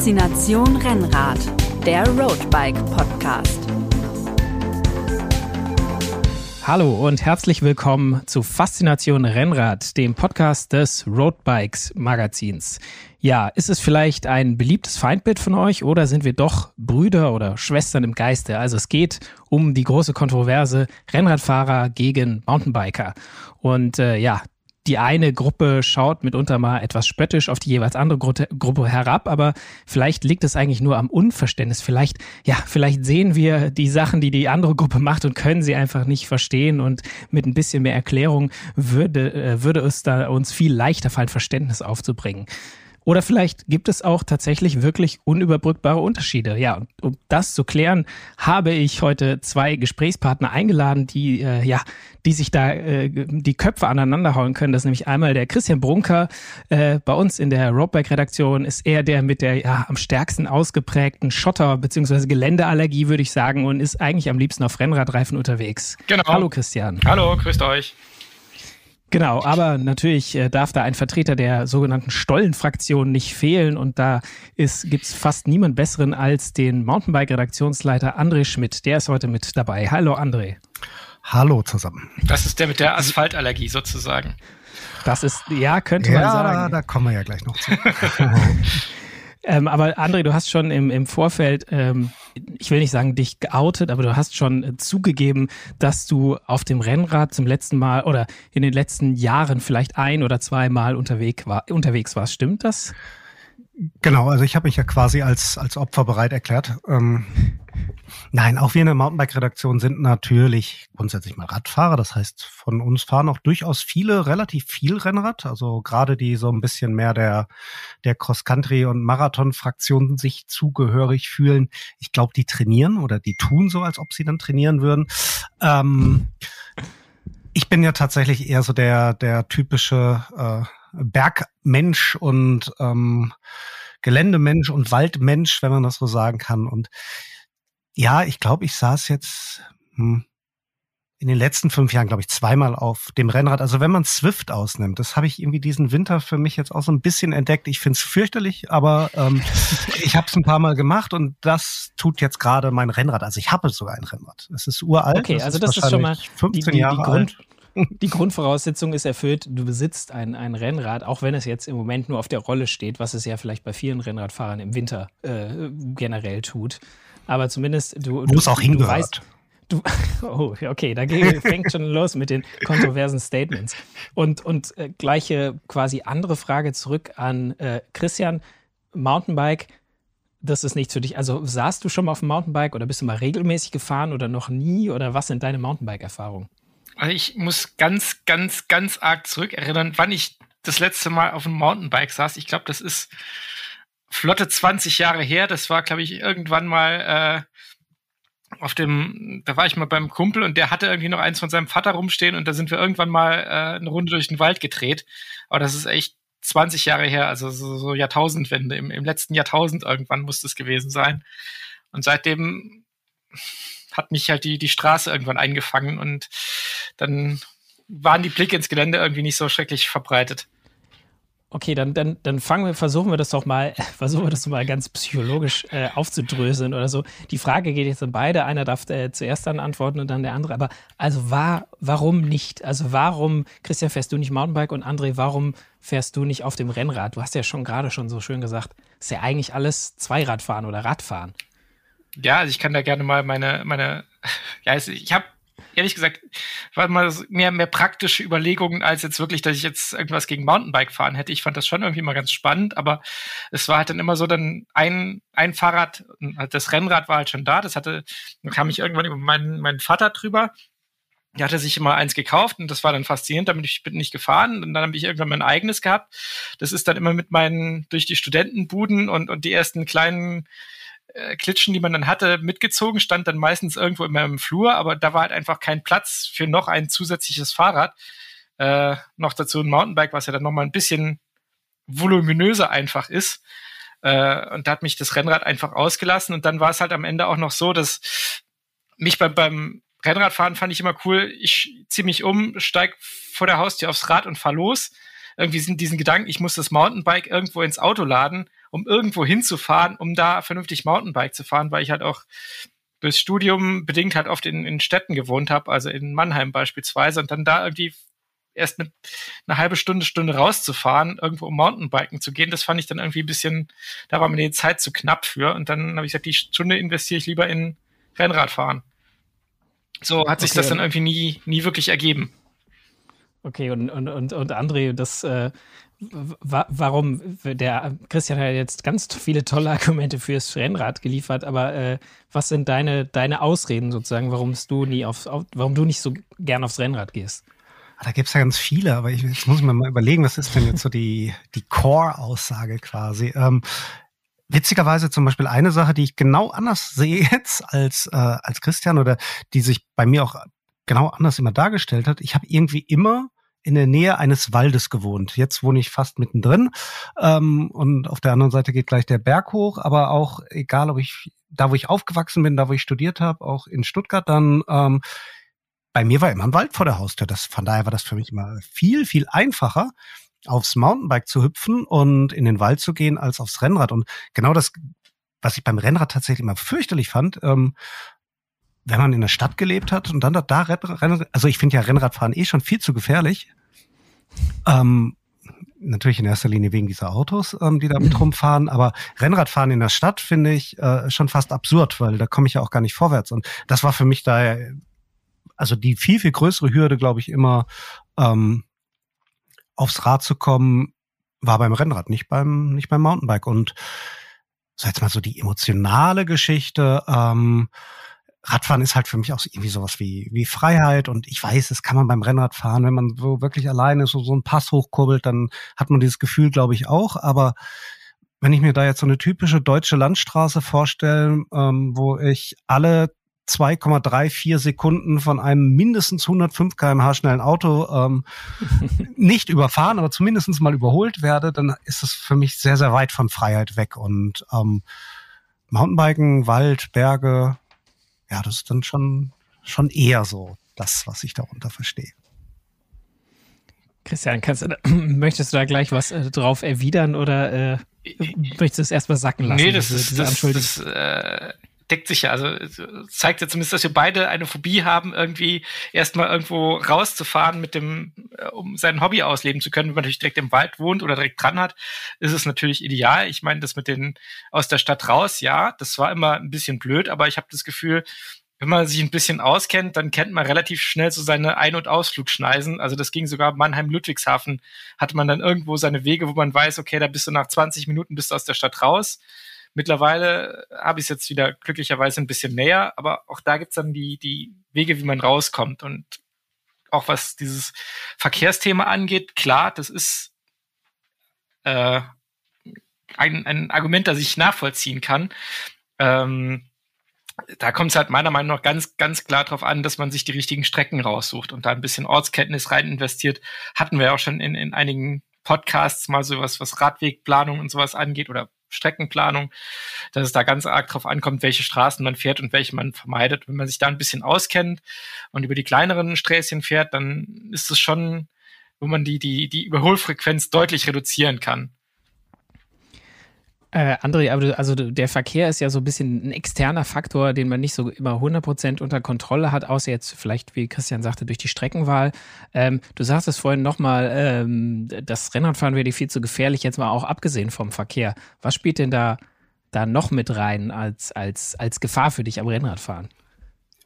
Faszination Rennrad, der Roadbike Podcast. Hallo und herzlich willkommen zu Faszination Rennrad, dem Podcast des Roadbikes Magazins. Ja, ist es vielleicht ein beliebtes Feindbild von euch oder sind wir doch Brüder oder Schwestern im Geiste? Also es geht um die große Kontroverse Rennradfahrer gegen Mountainbiker. Und äh, ja, die eine Gruppe schaut mitunter mal etwas spöttisch auf die jeweils andere Gru Gruppe herab, aber vielleicht liegt es eigentlich nur am Unverständnis. Vielleicht, ja, vielleicht sehen wir die Sachen, die die andere Gruppe macht und können sie einfach nicht verstehen und mit ein bisschen mehr Erklärung würde, äh, würde es da uns viel leichter fallen, Verständnis aufzubringen. Oder vielleicht gibt es auch tatsächlich wirklich unüberbrückbare Unterschiede. Ja, und um das zu klären, habe ich heute zwei Gesprächspartner eingeladen, die äh, ja, die sich da äh, die Köpfe aneinanderhauen können. Das ist nämlich einmal der Christian Brunker äh, bei uns in der Roadbike-Redaktion ist er der mit der ja am stärksten ausgeprägten Schotter- bzw. Geländeallergie, würde ich sagen, und ist eigentlich am liebsten auf Rennradreifen unterwegs. Genau. Hallo Christian. Hallo, grüßt euch. Genau, aber natürlich äh, darf da ein Vertreter der sogenannten Stollenfraktion nicht fehlen und da gibt es fast niemand besseren als den Mountainbike-Redaktionsleiter André Schmidt. Der ist heute mit dabei. Hallo André. Hallo zusammen. Das ist der mit der Asphaltallergie sozusagen. Das ist, ja, könnte ja, man sagen. Ja, da kommen wir ja gleich noch zu. Ähm, aber André, du hast schon im, im Vorfeld, ähm, ich will nicht sagen dich geoutet, aber du hast schon äh, zugegeben, dass du auf dem Rennrad zum letzten Mal oder in den letzten Jahren vielleicht ein oder zweimal unterwegs, war, unterwegs warst. Stimmt das? Genau, also ich habe mich ja quasi als, als Opfer bereit erklärt. Ähm, nein, auch wir in der Mountainbike-Redaktion sind natürlich grundsätzlich mal Radfahrer. Das heißt, von uns fahren auch durchaus viele relativ viel Rennrad. Also gerade die so ein bisschen mehr der, der Cross-Country- und Marathon-Fraktion sich zugehörig fühlen. Ich glaube, die trainieren oder die tun so, als ob sie dann trainieren würden. Ähm, ich bin ja tatsächlich eher so der, der typische äh, Bergmensch und ähm, Geländemensch und Waldmensch, wenn man das so sagen kann. Und ja, ich glaube, ich saß jetzt hm, in den letzten fünf Jahren, glaube ich, zweimal auf dem Rennrad. Also wenn man Swift ausnimmt, das habe ich irgendwie diesen Winter für mich jetzt auch so ein bisschen entdeckt. Ich finde es fürchterlich, aber ähm, ich habe es ein paar Mal gemacht und das tut jetzt gerade mein Rennrad. Also ich habe sogar ein Rennrad. Es ist uralt. Okay, das also ist das ist schon mal 15 die, die, Jahre die Grund, alt. Die Grundvoraussetzung ist erfüllt, du besitzt ein, ein Rennrad, auch wenn es jetzt im Moment nur auf der Rolle steht, was es ja vielleicht bei vielen Rennradfahrern im Winter äh, generell tut. Aber zumindest du. Wo es auch du hingehört. weißt, du, oh, okay, da fängt schon los mit den kontroversen Statements. Und, und äh, gleiche quasi andere Frage zurück an äh, Christian. Mountainbike, das ist nichts für dich. Also saßt du schon mal auf dem Mountainbike oder bist du mal regelmäßig gefahren oder noch nie? Oder was sind deine Mountainbike-Erfahrungen? Also ich muss ganz, ganz, ganz arg zurückerinnern, wann ich das letzte Mal auf dem Mountainbike saß. Ich glaube, das ist flotte 20 Jahre her. Das war, glaube ich, irgendwann mal äh, auf dem, da war ich mal beim Kumpel und der hatte irgendwie noch eins von seinem Vater rumstehen und da sind wir irgendwann mal äh, eine Runde durch den Wald gedreht. Aber das ist echt 20 Jahre her, also so, so Jahrtausendwende. Im, Im letzten Jahrtausend irgendwann muss das gewesen sein. Und seitdem hat mich halt die, die Straße irgendwann eingefangen und dann waren die Blicke ins Gelände irgendwie nicht so schrecklich verbreitet. Okay, dann, dann, dann fangen wir, versuchen wir das doch mal, versuchen wir das mal ganz psychologisch äh, aufzudröseln oder so. Die Frage geht jetzt an beide. Einer darf äh, zuerst dann antworten und dann der andere. Aber also war, warum nicht? Also warum, Christian, fährst du nicht Mountainbike und André, warum fährst du nicht auf dem Rennrad? Du hast ja schon gerade schon so schön gesagt, ist ja eigentlich alles Zweiradfahren oder Radfahren. Ja, also ich kann da gerne mal meine, meine, ja, ich habe ehrlich gesagt, war mal mehr, mehr praktische Überlegungen, als jetzt wirklich, dass ich jetzt irgendwas gegen Mountainbike fahren hätte. Ich fand das schon irgendwie mal ganz spannend, aber es war halt dann immer so, dann ein, ein Fahrrad, das Rennrad war halt schon da, das hatte, dann kam ich irgendwann über meinen, meinen Vater drüber, der hatte sich immer eins gekauft und das war dann faszinierend, damit ich bin nicht gefahren und dann habe ich irgendwann mein eigenes gehabt. Das ist dann immer mit meinen durch die Studentenbuden und und die ersten kleinen äh, Klitschen, die man dann hatte, mitgezogen, stand dann meistens irgendwo in meinem Flur, aber da war halt einfach kein Platz für noch ein zusätzliches Fahrrad. Äh, noch dazu ein Mountainbike, was ja dann nochmal ein bisschen voluminöser einfach ist. Äh, und da hat mich das Rennrad einfach ausgelassen. Und dann war es halt am Ende auch noch so, dass mich beim, beim Rennradfahren fand ich immer cool. Ich ziehe mich um, steig vor der Haustür aufs Rad und fahr los. Irgendwie sind diesen Gedanken, ich muss das Mountainbike irgendwo ins Auto laden um irgendwo hinzufahren, um da vernünftig Mountainbike zu fahren, weil ich halt auch durchs Studium bedingt halt oft in, in Städten gewohnt habe, also in Mannheim beispielsweise, und dann da irgendwie erst eine, eine halbe Stunde, Stunde rauszufahren, irgendwo um Mountainbiken zu gehen, das fand ich dann irgendwie ein bisschen, da war mir die Zeit zu knapp für. Und dann habe ich gesagt, die Stunde investiere ich lieber in Rennradfahren. So hat sich okay, das dann irgendwie nie, nie wirklich ergeben. Okay, und, und, und, und André, das, äh, warum, der Christian hat jetzt ganz viele tolle Argumente fürs Rennrad geliefert, aber äh, was sind deine, deine Ausreden sozusagen, warum du nie auf, auf, warum du nicht so gern aufs Rennrad gehst? Ah, da gibt's ja ganz viele, aber ich, jetzt muss mir mal überlegen, was ist denn jetzt so die, die Core-Aussage quasi. Ähm, witzigerweise zum Beispiel eine Sache, die ich genau anders sehe jetzt als, äh, als Christian oder die sich bei mir auch genau anders immer dargestellt hat. Ich habe irgendwie immer in der Nähe eines Waldes gewohnt. Jetzt wohne ich fast mittendrin ähm, und auf der anderen Seite geht gleich der Berg hoch, aber auch egal, ob ich da, wo ich aufgewachsen bin, da, wo ich studiert habe, auch in Stuttgart dann, ähm, bei mir war immer ein Wald vor der Haustür. Das, von daher war das für mich immer viel, viel einfacher, aufs Mountainbike zu hüpfen und in den Wald zu gehen, als aufs Rennrad. Und genau das, was ich beim Rennrad tatsächlich immer fürchterlich fand, ähm, wenn man in der Stadt gelebt hat und dann da, da also ich finde ja Rennradfahren eh schon viel zu gefährlich. Ähm, natürlich in erster Linie wegen dieser Autos, ähm, die da mit rumfahren, aber Rennradfahren in der Stadt finde ich äh, schon fast absurd, weil da komme ich ja auch gar nicht vorwärts. Und das war für mich da also die viel, viel größere Hürde, glaube ich, immer ähm, aufs Rad zu kommen, war beim Rennrad, nicht beim, nicht beim Mountainbike. Und so jetzt mal so die emotionale Geschichte, ähm, Radfahren ist halt für mich auch irgendwie sowas wie, wie Freiheit und ich weiß, das kann man beim Rennrad fahren, wenn man so wirklich alleine so, so einen Pass hochkurbelt, dann hat man dieses Gefühl, glaube ich, auch, aber wenn ich mir da jetzt so eine typische deutsche Landstraße vorstelle, ähm, wo ich alle 2,34 Sekunden von einem mindestens 105 kmh schnellen Auto ähm, nicht überfahren, aber zumindest mal überholt werde, dann ist es für mich sehr, sehr weit von Freiheit weg. Und ähm, Mountainbiken, Wald, Berge, ja, das ist dann schon, schon eher so das, was ich darunter verstehe. Christian, kannst, möchtest du da gleich was äh, drauf erwidern oder äh, möchtest du es erstmal sacken lassen? Nee, das diese, ist diese das, das äh, deckt sich ja. Also zeigt ja zumindest, dass wir beide eine Phobie haben, irgendwie erstmal irgendwo rauszufahren mit dem, äh, um sein Hobby ausleben zu können. Wenn man natürlich direkt im Wald wohnt oder direkt dran hat, ist es natürlich ideal. Ich meine, das mit den aus der Stadt raus, ja, das war immer ein bisschen blöd, aber ich habe das Gefühl, wenn man sich ein bisschen auskennt, dann kennt man relativ schnell so seine Ein- und Ausflugschneisen. Also das ging sogar Mannheim-Ludwigshafen, hatte man dann irgendwo seine Wege, wo man weiß, okay, da bist du nach 20 Minuten bist du aus der Stadt raus. Mittlerweile habe ich es jetzt wieder glücklicherweise ein bisschen näher, aber auch da gibt's dann die, die Wege, wie man rauskommt. Und auch was dieses Verkehrsthema angeht, klar, das ist äh, ein, ein Argument, das ich nachvollziehen kann. Ähm, da kommt es halt meiner Meinung nach ganz, ganz klar darauf an, dass man sich die richtigen Strecken raussucht und da ein bisschen Ortskenntnis rein investiert. Hatten wir auch schon in, in einigen Podcasts mal sowas, was Radwegplanung und sowas angeht oder Streckenplanung, dass es da ganz arg drauf ankommt, welche Straßen man fährt und welche man vermeidet. Wenn man sich da ein bisschen auskennt und über die kleineren Sträßchen fährt, dann ist es schon, wo man die, die, die Überholfrequenz deutlich reduzieren kann. Äh, André, aber also der Verkehr ist ja so ein bisschen ein externer Faktor, den man nicht so immer 100% unter Kontrolle hat, außer jetzt vielleicht, wie Christian sagte, durch die Streckenwahl. Ähm, du sagst es vorhin nochmal, ähm, das Rennradfahren wäre viel zu gefährlich, jetzt mal auch abgesehen vom Verkehr. Was spielt denn da, da noch mit rein als, als, als Gefahr für dich am Rennradfahren?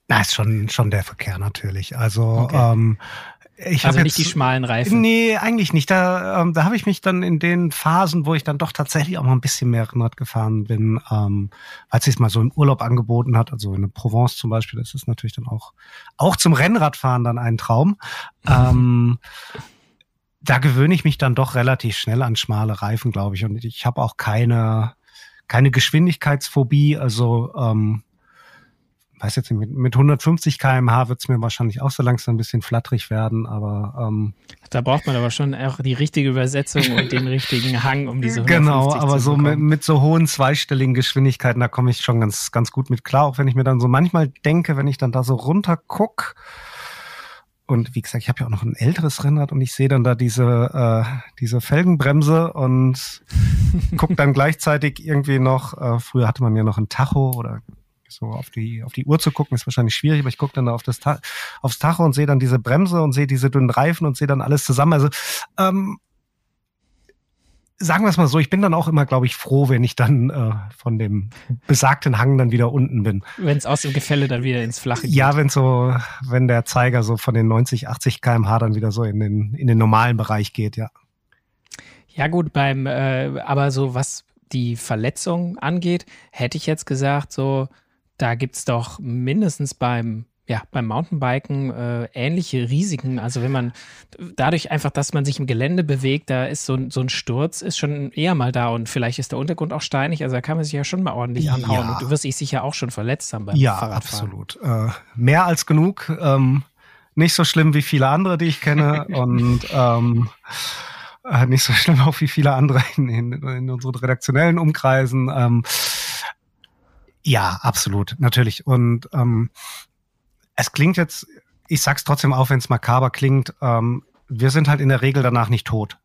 Na, ist schon, schon der Verkehr natürlich. Also okay. ähm, ich also nicht jetzt, die schmalen Reifen. Nee, eigentlich nicht. Da, ähm, da habe ich mich dann in den Phasen, wo ich dann doch tatsächlich auch mal ein bisschen mehr Rennrad gefahren bin, ähm, als ich es mal so im Urlaub angeboten hat, also in der Provence zum Beispiel, das ist natürlich dann auch, auch zum Rennradfahren dann ein Traum. ähm, da gewöhne ich mich dann doch relativ schnell an schmale Reifen, glaube ich. Und ich habe auch keine, keine Geschwindigkeitsphobie. Also ähm, weiß jetzt nicht, mit, mit 150 kmh wird es mir wahrscheinlich auch so langsam ein bisschen flatterig werden, aber ähm, da braucht man aber schon auch die richtige Übersetzung und den richtigen Hang, um diese 150 Genau, aber so mit, mit, so hohen zweistelligen Geschwindigkeiten, da komme ich schon ganz, ganz gut mit klar, auch wenn ich mir dann so manchmal denke, wenn ich dann da so runter guck, und wie gesagt, ich habe ja auch noch ein älteres Rennrad und ich sehe dann da diese, äh, diese Felgenbremse und guck dann gleichzeitig irgendwie noch, äh, früher hatte man ja noch ein Tacho oder so auf die, auf die Uhr zu gucken, ist wahrscheinlich schwierig, aber ich gucke dann auf das Ta aufs Tacho und sehe dann diese Bremse und sehe diese dünnen Reifen und sehe dann alles zusammen. Also ähm, sagen wir es mal so, ich bin dann auch immer, glaube ich, froh, wenn ich dann äh, von dem besagten Hang dann wieder unten bin. Wenn es aus dem Gefälle dann wieder ins Flache geht. Ja, wenn so, wenn der Zeiger so von den 90, 80 kmh dann wieder so in den, in den normalen Bereich geht, ja. Ja, gut, beim, äh, aber so was die Verletzung angeht, hätte ich jetzt gesagt, so, da gibt's doch mindestens beim ja, beim Mountainbiken äh, ähnliche Risiken. Also wenn man dadurch einfach, dass man sich im Gelände bewegt, da ist so, so ein Sturz, ist schon eher mal da und vielleicht ist der Untergrund auch steinig, also da kann man sich ja schon mal ordentlich anhauen. Ja. Und du wirst dich sicher auch schon verletzt haben beim ja, Fahrradfahren. absolut. Äh, mehr als genug. Ähm, nicht so schlimm wie viele andere, die ich kenne und ähm, äh, nicht so schlimm auch wie viele andere in, in, in unseren redaktionellen Umkreisen. Ähm, ja, absolut, natürlich. Und ähm, es klingt jetzt, ich sag's trotzdem auch, wenn es makaber klingt, ähm, wir sind halt in der Regel danach nicht tot.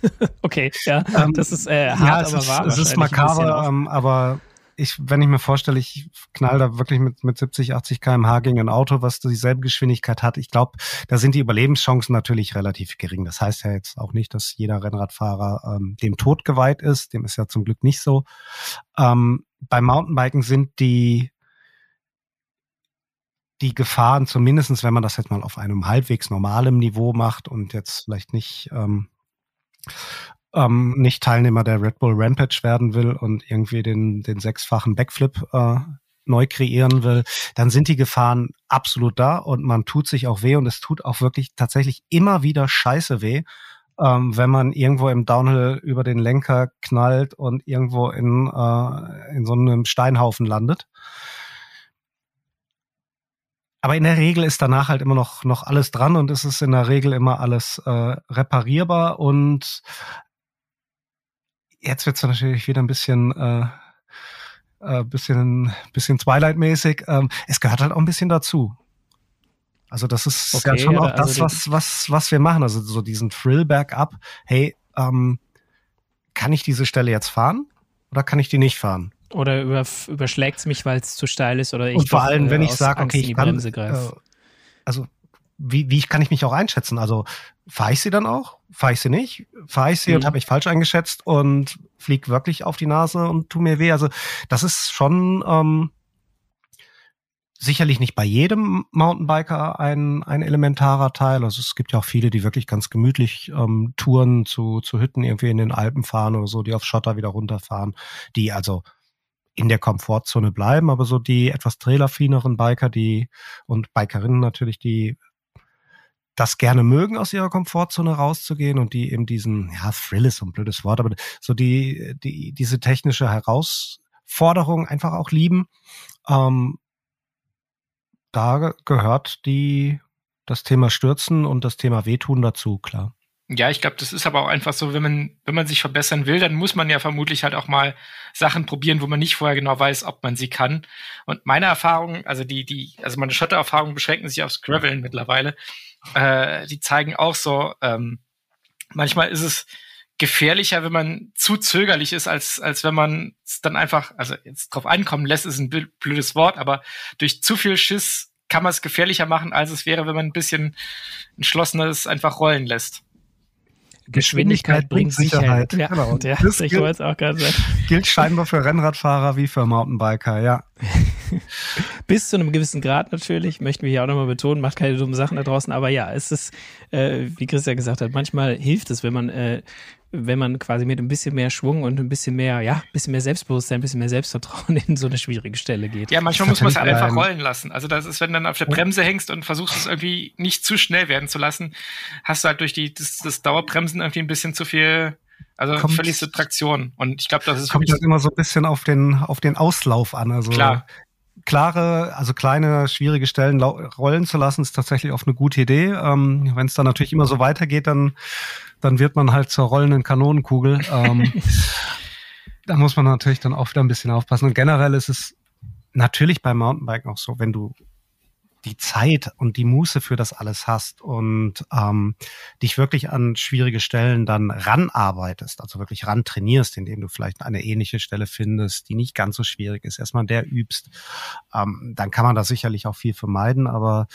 okay, ja, ähm, das ist äh, hart, ja, es aber ist, wahr. Es ist makaber, ähm, aber ich, wenn ich mir vorstelle, ich knall da wirklich mit, mit 70, 80 kmh gegen ein Auto, was dieselbe Geschwindigkeit hat, ich glaube, da sind die Überlebenschancen natürlich relativ gering. Das heißt ja jetzt auch nicht, dass jeder Rennradfahrer ähm, dem Tod geweiht ist. Dem ist ja zum Glück nicht so. Ähm, beim Mountainbiken sind die die Gefahren, zumindestens wenn man das jetzt mal auf einem halbwegs normalem Niveau macht und jetzt vielleicht nicht, ähm, ähm, nicht Teilnehmer der Red Bull Rampage werden will und irgendwie den, den sechsfachen Backflip äh, neu kreieren will, dann sind die Gefahren absolut da und man tut sich auch weh und es tut auch wirklich tatsächlich immer wieder scheiße weh, ähm, wenn man irgendwo im Downhill über den Lenker knallt und irgendwo in, äh, in so einem Steinhaufen landet. Aber in der Regel ist danach halt immer noch, noch alles dran und es ist in der Regel immer alles äh, reparierbar. Und jetzt wird es natürlich wieder ein bisschen, äh, äh, bisschen, bisschen Twilight-mäßig. Ähm, es gehört halt auch ein bisschen dazu. Also das ist okay, ganz schon auch also das, was, was, was wir machen. Also so diesen Thrill bergab. Hey, ähm, kann ich diese Stelle jetzt fahren oder kann ich die nicht fahren? Oder über, überschlägt es mich, weil es zu steil ist oder ich Und vor allem, doch, wenn äh, ich sage, okay, ich kann, äh, also wie, wie kann ich mich auch einschätzen? Also fahre ich sie dann auch? Fahre ich sie nicht? Fahre ich sie mhm. und habe mich falsch eingeschätzt und flieg wirklich auf die Nase und tu mir weh? Also das ist schon ähm, sicherlich nicht bei jedem Mountainbiker ein, ein elementarer Teil. Also es gibt ja auch viele, die wirklich ganz gemütlich ähm, Touren zu, zu Hütten irgendwie in den Alpen fahren oder so, die auf Schotter wieder runterfahren, die also in der Komfortzone bleiben, aber so die etwas trailerfineren Biker, die und Bikerinnen natürlich, die das gerne mögen, aus ihrer Komfortzone rauszugehen und die eben diesen, ja, Thrill ist so ein blödes Wort, aber so die, die, diese technische Herausforderung einfach auch lieben. Ähm, da gehört die, das Thema Stürzen und das Thema Wehtun dazu, klar. Ja, ich glaube, das ist aber auch einfach so, wenn man, wenn man sich verbessern will, dann muss man ja vermutlich halt auch mal Sachen probieren, wo man nicht vorher genau weiß, ob man sie kann. Und meine Erfahrungen, also die, die, also meine Schottererfahrungen beschränken sich aufs Graveln mittlerweile. Äh, die zeigen auch so, ähm, manchmal ist es gefährlicher, wenn man zu zögerlich ist, als, als wenn man es dann einfach, also jetzt drauf einkommen lässt, ist ein blödes Wort, aber durch zu viel Schiss kann man es gefährlicher machen, als es wäre, wenn man ein bisschen entschlossener es einfach rollen lässt. Geschwindigkeit, bringt Sicherheit. Sicherheit. Ja, genau. Ja, das ich gilt, auch gerade sagen. gilt scheinbar für Rennradfahrer wie für Mountainbiker, ja. Bis zu einem gewissen Grad natürlich, möchten wir hier auch nochmal betonen, macht keine dummen Sachen da draußen, aber ja, es ist, äh, wie Christian gesagt hat, manchmal hilft es, wenn man äh, wenn man quasi mit ein bisschen mehr Schwung und ein bisschen mehr, ja, ein bisschen mehr Selbstbewusstsein, ein bisschen mehr Selbstvertrauen in so eine schwierige Stelle geht. Ja, manchmal muss man es halt einfach rollen lassen. Also das ist, wenn du dann auf der Bremse hängst und versuchst es irgendwie nicht zu schnell werden zu lassen, hast du halt durch die, das, das Dauerbremsen irgendwie ein bisschen zu viel, also kommt, verlierst du Traktion. Und ich glaube, das ist kommt halt immer so ein bisschen auf den, auf den Auslauf an. Also klar klare, also kleine, schwierige Stellen rollen zu lassen, ist tatsächlich oft eine gute Idee. Ähm, Wenn es dann natürlich immer so weitergeht, dann dann wird man halt zur rollenden Kanonenkugel. Ähm, da muss man natürlich dann auch wieder ein bisschen aufpassen. Und generell ist es natürlich beim Mountainbiken auch so, wenn du die Zeit und die Muße für das alles hast und ähm, dich wirklich an schwierige Stellen dann ranarbeitest, also wirklich ran trainierst, indem du vielleicht eine ähnliche Stelle findest, die nicht ganz so schwierig ist, erstmal der übst, ähm, dann kann man da sicherlich auch viel vermeiden, aber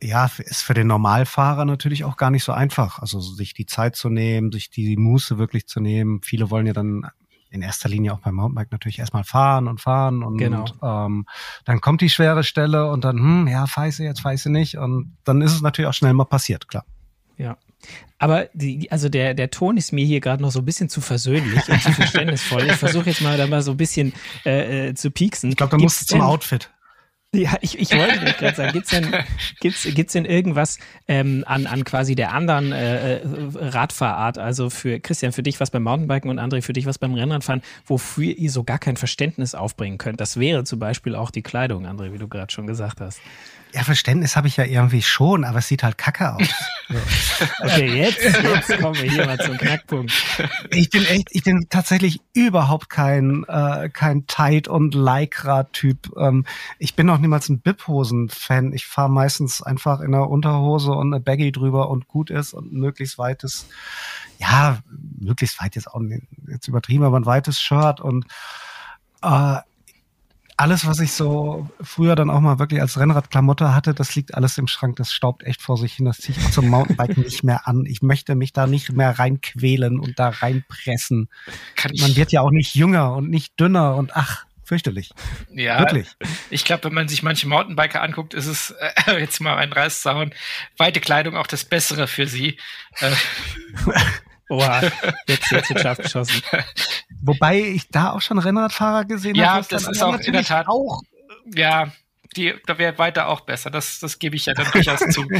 ja, ist für den Normalfahrer natürlich auch gar nicht so einfach. Also sich die Zeit zu nehmen, sich die Muße wirklich zu nehmen. Viele wollen ja dann in erster Linie auch beim Mountainbike natürlich erstmal fahren und fahren und genau. ähm, dann kommt die schwere Stelle und dann, hm, ja, feiße jetzt, feiße nicht und dann ist es natürlich auch schnell mal passiert, klar. Ja. Aber die, also der, der Ton ist mir hier gerade noch so ein bisschen zu versöhnlich und zu verständnisvoll. Ich versuche jetzt mal da mal so ein bisschen äh, äh zu pieksen. Ich glaube, da musst du zum Outfit. Ja, ich, ich wollte gerade sagen, gibt's denn, gibt's, gibt's denn irgendwas ähm, an, an quasi der anderen äh, äh, Radfahrart, also für Christian, für dich was beim Mountainbiken und André, für dich was beim Rennradfahren, wofür ihr so gar kein Verständnis aufbringen könnt? Das wäre zum Beispiel auch die Kleidung, André, wie du gerade schon gesagt hast. Ja, Verständnis habe ich ja irgendwie schon, aber es sieht halt kacke aus. okay, jetzt, jetzt kommen wir hier mal zum Knackpunkt. Ich bin echt, ich bin tatsächlich überhaupt kein, äh, kein Tight- und Lycra-Typ. Ähm, ich bin noch niemals ein Bip-Hosen-Fan. Ich fahre meistens einfach in einer Unterhose und eine Baggy drüber und gut ist und möglichst weites, ja, möglichst weit jetzt auch jetzt übertrieben, aber ein weites Shirt und äh, alles, was ich so früher dann auch mal wirklich als Rennradklamotte hatte, das liegt alles im Schrank. Das staubt echt vor sich hin. Das ziehe ich zum Mountainbiken nicht mehr an. Ich möchte mich da nicht mehr reinquälen und da reinpressen. Man wird ja auch nicht jünger und nicht dünner und ach, fürchterlich. Ja, wirklich. Ich glaube, wenn man sich manche Mountainbiker anguckt, ist es äh, jetzt mal ein Reißzaun. Weite Kleidung auch das Bessere für sie. Äh. Oha, jetzt, jetzt wird scharf geschossen. Wobei ich da auch schon Rennradfahrer gesehen ja, habe. Ja, das ist auch in der Tat auch. Ja, die, da wäre weiter auch besser. Das, das gebe ich ja dann durchaus zu.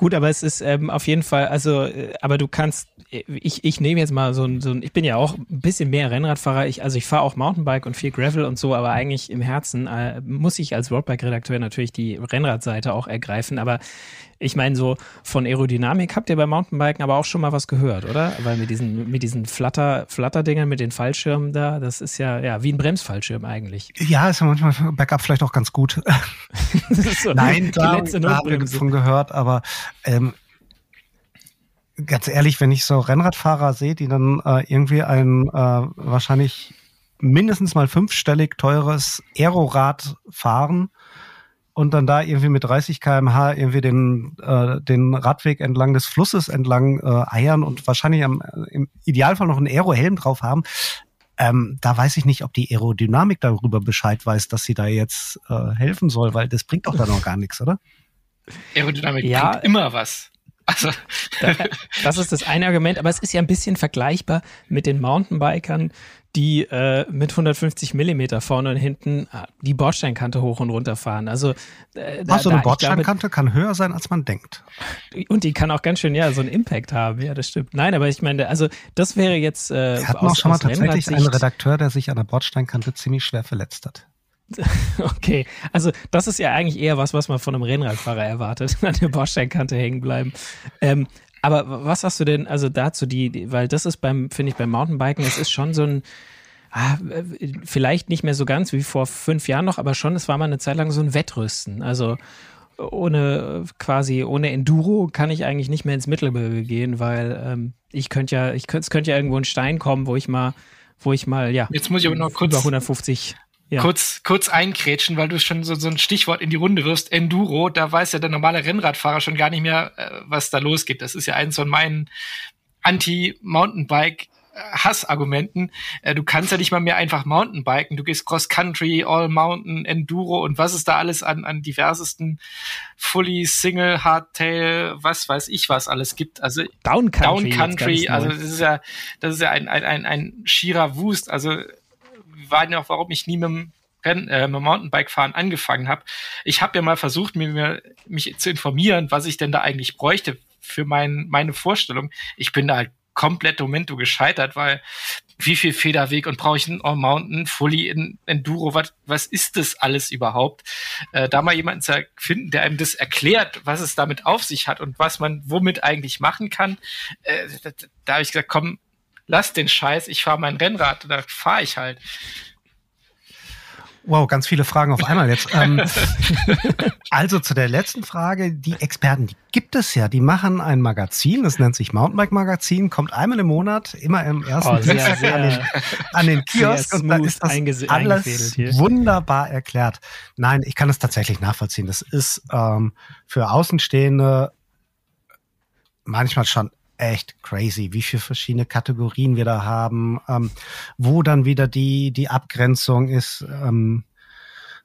Gut, aber es ist ähm, auf jeden Fall, also, äh, aber du kannst, äh, ich, ich nehme jetzt mal so ein, so ein, ich bin ja auch ein bisschen mehr Rennradfahrer, ich, also ich fahre auch Mountainbike und viel Gravel und so, aber eigentlich im Herzen äh, muss ich als Roadbike-Redakteur natürlich die Rennradseite auch ergreifen, aber ich meine, so von Aerodynamik habt ihr bei Mountainbiken aber auch schon mal was gehört, oder? Weil mit diesen, mit diesen Flatter, Flatterdingern, mit den Fallschirmen da, das ist ja, ja, wie ein Bremsfallschirm eigentlich. Ja, ist ja manchmal Backup vielleicht auch ganz gut. so Nein, da, da habe ich davon gehört, aber ähm, ganz ehrlich, wenn ich so Rennradfahrer sehe, die dann äh, irgendwie ein äh, wahrscheinlich mindestens mal fünfstellig teures Aerorad fahren, und dann da irgendwie mit 30 km/h irgendwie den, äh, den Radweg entlang des Flusses entlang äh, eiern und wahrscheinlich am, äh, im Idealfall noch einen Aerohelm drauf haben. Ähm, da weiß ich nicht, ob die Aerodynamik darüber Bescheid weiß, dass sie da jetzt äh, helfen soll, weil das bringt doch da noch gar nichts, oder? Aerodynamik ja, bringt immer was. Also. das ist das eine Argument, aber es ist ja ein bisschen vergleichbar mit den Mountainbikern, die äh, mit 150 Millimeter vorne und hinten äh, die Bordsteinkante hoch und runter fahren. Also äh, da, so eine Bordsteinkante glaube, kann höher sein, als man denkt. Und die kann auch ganz schön ja so einen Impact haben. Ja, das stimmt. Nein, aber ich meine, also das wäre jetzt. Äh, Wir hatten aus, auch schon mal tatsächlich einen Redakteur, der sich an der Bordsteinkante ziemlich schwer verletzt hat. Okay, also das ist ja eigentlich eher was, was man von einem Rennradfahrer erwartet, an der Bordsteinkante hängen bleiben. Ähm, aber was hast du denn, also dazu die, weil das ist beim, finde ich, beim Mountainbiken, es ist schon so ein, ah, vielleicht nicht mehr so ganz wie vor fünf Jahren noch, aber schon, es war mal eine Zeit lang so ein Wettrüsten. Also ohne quasi, ohne Enduro kann ich eigentlich nicht mehr ins Mittelgebirge gehen, weil ähm, ich könnte ja, ich könnte, es könnte ja irgendwo ein Stein kommen, wo ich mal, wo ich mal, ja. Jetzt muss ich aber noch kurz. Über 150 ja. kurz, kurz einkrätschen, weil du schon so, so ein Stichwort in die Runde wirst. Enduro, da weiß ja der normale Rennradfahrer schon gar nicht mehr, äh, was da losgeht. Das ist ja eins von meinen Anti-Mountainbike Hassargumenten. Äh, du kannst ja nicht mal mehr einfach Mountainbiken. Du gehst Cross Country, All Mountain, Enduro und was es da alles an, an diversesten Fully, Single, Hardtail, was weiß ich was alles gibt. Also Down Country. Down Country, also das ist ja, das ist ja ein, ein, ein, ein schierer Wust. Also waren ja auch, warum ich nie mit dem Renn, äh, mit Mountainbike-Fahren angefangen habe. Ich habe ja mal versucht, mir, mich zu informieren, was ich denn da eigentlich bräuchte für mein, meine Vorstellung. Ich bin da halt komplett Momento gescheitert, weil wie viel Federweg und brauche ich einen All-Mountain, Fully in Enduro, was, was ist das alles überhaupt? Äh, da mal jemanden zu finden, der einem das erklärt, was es damit auf sich hat und was man womit eigentlich machen kann, äh, da, da habe ich gesagt, komm, lass den Scheiß, ich fahre mein Rennrad, da fahre ich halt. Wow, ganz viele Fragen auf einmal jetzt. ähm, also zu der letzten Frage, die Experten, die gibt es ja, die machen ein Magazin, das nennt sich Mountainbike Magazin, kommt einmal im Monat, immer im ersten Oh, sehr, sehr- an, den, an den Kiosk und da ist das alles wunderbar erklärt. Nein, ich kann es tatsächlich nachvollziehen. Das ist ähm, für Außenstehende manchmal schon echt crazy, wie viele verschiedene Kategorien wir da haben, ähm, wo dann wieder die, die Abgrenzung ist. Ähm,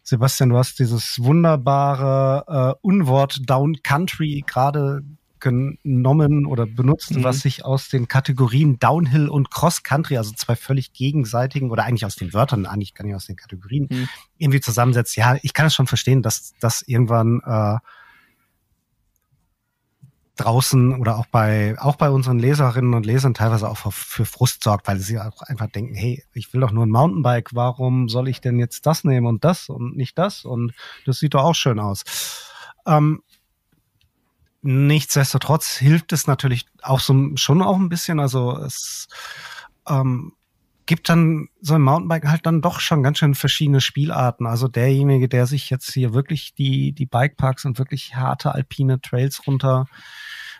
Sebastian, du hast dieses wunderbare äh, Unwort Down Country gerade genommen oder benutzt, Mhm. was sich aus den Kategorien Downhill und Cross Country, also zwei völlig gegenseitigen oder eigentlich aus den Wörtern, eigentlich gar nicht aus den Kategorien, Mhm. irgendwie zusammensetzt. Ja, ich kann es schon verstehen, dass das irgendwann äh, draußen oder auch bei auch bei unseren Leserinnen und Lesern teilweise auch für, Frust sorgt, weil sie auch einfach denken, hey, ich will doch nur ein Mountainbike, warum soll ich denn jetzt das nehmen und das und nicht das und das sieht doch auch schön aus. Ähm, nichtsdestotrotz hilft es natürlich auch so schon auch ein bisschen, also es ähm, gibt dann so ein Mountainbike halt dann doch schon ganz schön verschiedene Spielarten. Also derjenige, der sich jetzt hier wirklich die, die Bikeparks und wirklich harte alpine Trails runter,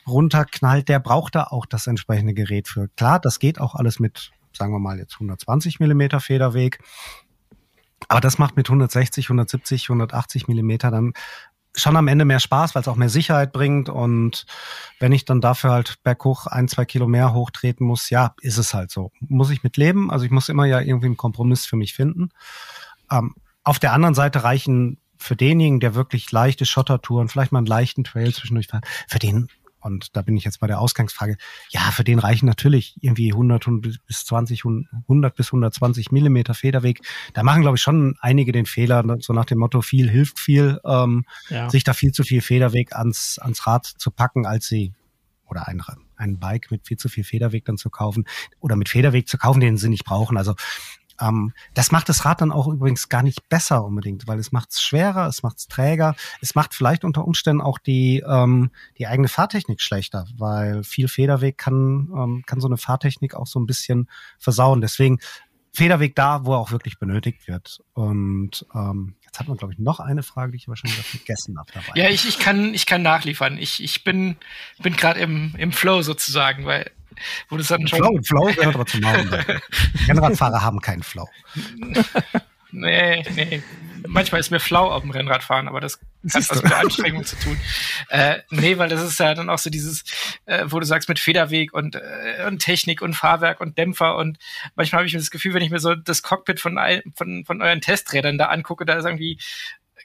runterknallt, der braucht da auch das entsprechende Gerät für. Klar, das geht auch alles mit, sagen wir mal, jetzt 120 Millimeter Federweg. Aber das macht mit 160, 170, 180 Millimeter dann schon am Ende mehr Spaß, weil es auch mehr Sicherheit bringt. Und wenn ich dann dafür halt berghoch ein, zwei Kilo mehr hochtreten muss, ja, ist es halt so. Muss ich mit leben. Also ich muss immer ja irgendwie einen Kompromiss für mich finden. Ähm, auf der anderen Seite reichen für denjenigen, der wirklich leichte Schottertouren, vielleicht mal einen leichten Trail zwischendurch fährt, für den, und da bin ich jetzt bei der Ausgangsfrage, ja, für den reichen natürlich irgendwie 100 bis 20, 100 bis 120 Millimeter Federweg. Da machen, glaube ich, schon einige den Fehler, so nach dem Motto, viel hilft viel, ähm, Ja. sich da viel zu viel Federweg ans, ans Rad zu packen, als sie oder ein, ein Bike mit viel zu viel Federweg dann zu kaufen oder mit Federweg zu kaufen, den sie nicht brauchen. Also ähm, das macht das Rad dann auch übrigens gar nicht besser unbedingt, weil es macht es schwerer, es macht es träger, es macht vielleicht unter Umständen auch die, ähm, die eigene Fahrtechnik schlechter, weil viel Federweg kann, ähm, kann so eine Fahrtechnik auch so ein bisschen versauen. Deswegen Federweg da, wo er auch wirklich benötigt wird. Und ähm, jetzt hat man, glaube ich, noch eine Frage, die ich wieder vergessen habe dabei. Ja, ich, ich kann, ich kann nachliefern. Ich, ich bin, bin gerade im, im Flow sozusagen, weil, wo das dann schon. Flow, Flow gehört aber zum Mountainbike. Rennradfahrer haben keinen Flow. Nee, nee. Manchmal ist mir flau auf dem Rennradfahren, aber das hat was mit der Anstrengung zu tun. Äh, nee, weil das ist ja dann auch so dieses, äh, wo du sagst, mit Federweg und, äh, und Technik und Fahrwerk und Dämpfer und manchmal habe ich mir das Gefühl, wenn ich mir so das Cockpit von, von, von euren Testrädern da angucke, da ist irgendwie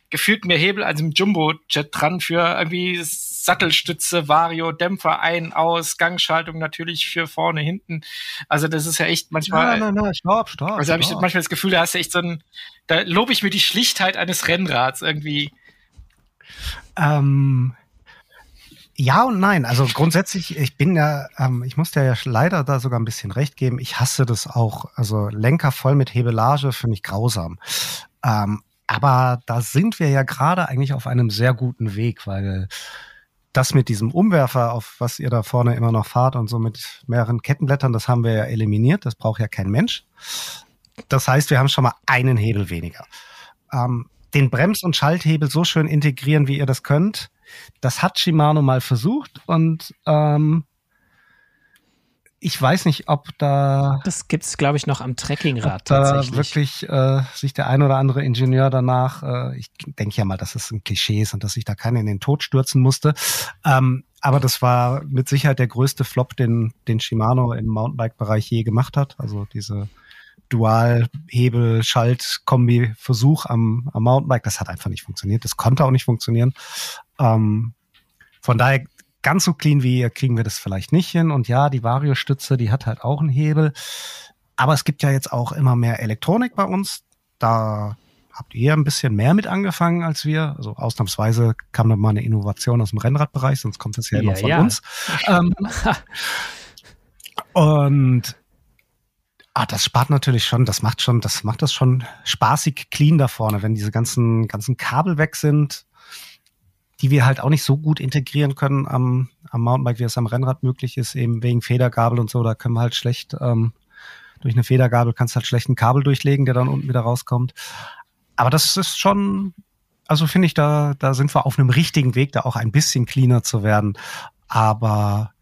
gefühlt mehr Hebel als im Jumbo-Jet dran für irgendwie Sattelstütze, Vario, Dämpfer ein, aus, Gangschaltung natürlich für vorne, hinten. Also das ist ja echt manchmal. Nein, nein, nein, stopp, stopp. Also habe ich manchmal das Gefühl, da hast du echt so ein, da lobe ich mir die Schlichtheit eines Rennrads irgendwie. Ähm, ja und nein. Also grundsätzlich, ich bin ja, ähm, ich muss dir ja leider da sogar ein bisschen recht geben. Ich hasse das auch. Also Lenker voll mit Hebelage finde ich grausam. Ähm, aber da sind wir ja gerade eigentlich auf einem sehr guten Weg, weil das mit diesem Umwerfer, auf was ihr da vorne immer noch fahrt und so mit mehreren Kettenblättern, das haben wir ja eliminiert. Das braucht ja kein Mensch. Das heißt, wir haben schon mal einen Hebel weniger. Ähm, den Brems- und Schalthebel so schön integrieren, wie ihr das könnt, das hat Shimano mal versucht und ähm, ich weiß nicht, ob da, Das gibt's, glaube ich, noch am Trekkingrad ob da tatsächlich. wirklich äh, sich der ein oder andere Ingenieur danach, äh, ich denke ja mal, dass es ein Klischee ist und dass sich da keiner in den Tod stürzen musste. Ähm, aber das war mit Sicherheit der größte Flop, den, den Shimano im Mountainbike-Bereich je gemacht hat. Also diese Dual-Hebel-Schalt-Kombi-Versuch am, am Mountainbike, das hat einfach nicht funktioniert. Das konnte auch nicht funktionieren. Ähm, von daher ganz so clean wie ihr kriegen wir das vielleicht nicht hin. Und ja, die Vario-Stütze, die hat halt auch einen Hebel. Aber es gibt ja jetzt auch immer mehr Elektronik bei uns. Da habt ihr ein bisschen mehr mit angefangen als wir. Also ausnahmsweise kam da mal eine Innovation aus dem Rennradbereich, sonst kommt das ja immer Ja, von ja. uns. Ähm, und ah, das spart natürlich schon, das macht schon, das macht das schon spaßig clean da vorne, wenn diese ganzen, ganzen Kabel weg sind, die wir halt auch nicht so gut integrieren können am, am Mountainbike, wie es am Rennrad möglich ist, eben wegen Federgabel und so. Da können wir halt schlecht, ähm, durch eine Federgabel kannst du halt schlecht ein Kabel durchlegen, der dann unten wieder rauskommt. aber das ist schon, also finde ich, da, da sind wir auf einem richtigen Weg, da auch ein bisschen cleaner zu werden. Aber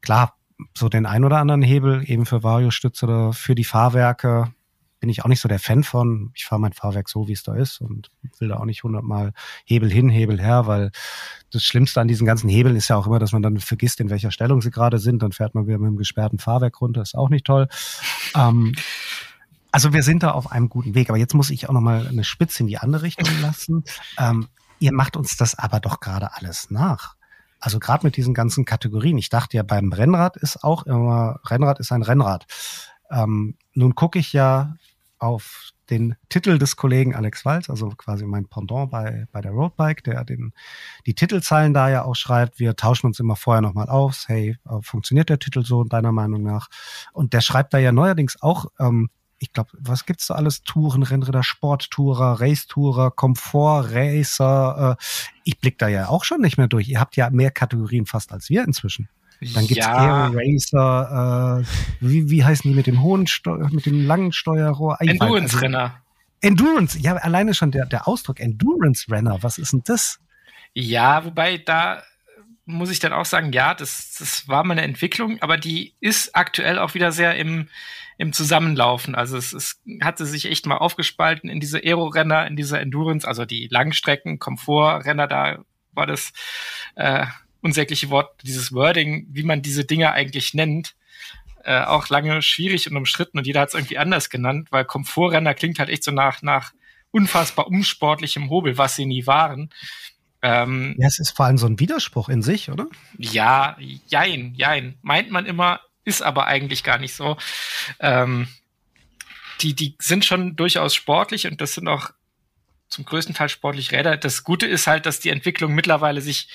klar, so den ein oder anderen Hebel eben für Variostütze oder für die Fahrwerke bin ich auch nicht so der Fan von. Ich fahre mein Fahrwerk so, wie es da ist und will da auch nicht hundertmal Hebel hin, Hebel her, weil das Schlimmste an diesen ganzen Hebeln ist ja auch immer, dass man dann vergisst, in welcher Stellung sie gerade sind. Dann fährt man wieder mit einem gesperrten Fahrwerk runter, ist auch nicht toll. Ähm, also wir sind da auf einem guten Weg. Aber jetzt muss ich auch noch mal eine Spitze in die andere Richtung lassen. Ähm, ihr macht uns das aber doch gerade alles nach. Also gerade mit diesen ganzen Kategorien. Ich dachte ja, beim Rennrad ist auch immer, Rennrad ist ein Rennrad. Ähm, nun gucke ich ja auf den Titel des Kollegen Alex Walz, also quasi mein Pendant bei, bei der Roadbike, der den, die Titelzeilen da ja auch schreibt. Wir tauschen uns immer vorher nochmal aus. Hey, äh, funktioniert der Titel so deiner Meinung nach? Und der schreibt da ja neuerdings auch, ähm, ich glaube, was gibt's da alles? Touren, Rennräder, Sporttourer, Racetourer, Komfort, Racer. Äh, ich blick da ja auch schon nicht mehr durch. Ihr habt ja mehr Kategorien fast als wir inzwischen. Dann gibt's ja. Aero Racer, äh, wie, wie heißen die mit dem hohen Steu mit dem langen Steuerrohr? Endurance-Renner. Also, Endurance, ja, alleine schon der, der Ausdruck Endurance-Renner, was ist denn das? Ja, wobei da muss ich dann auch sagen, ja, das, das war meine Entwicklung, aber die ist aktuell auch wieder sehr im, im Zusammenlaufen. Also es, es hatte sich echt mal aufgespalten in diese Aero-Renner, in diese Endurance, also die Langstrecken, Komfort-Renner, da war das äh, unsägliche Wort, dieses Wording, wie man diese Dinge eigentlich nennt, äh, auch lange schwierig und umstritten und jeder hat es irgendwie anders genannt, weil Komfortrenner klingt halt echt so nach, nach unfassbar unsportlichem Hobel, was sie nie waren. Ähm, ja, es ist vor allem so ein Widerspruch in sich, oder? Ja, jein, jein. Meint man immer, ist aber eigentlich gar nicht so. Ähm, die, die sind schon durchaus sportlich und das sind auch zum größten Teil sportlich Räder. Das Gute ist halt, dass die Entwicklung mittlerweile sich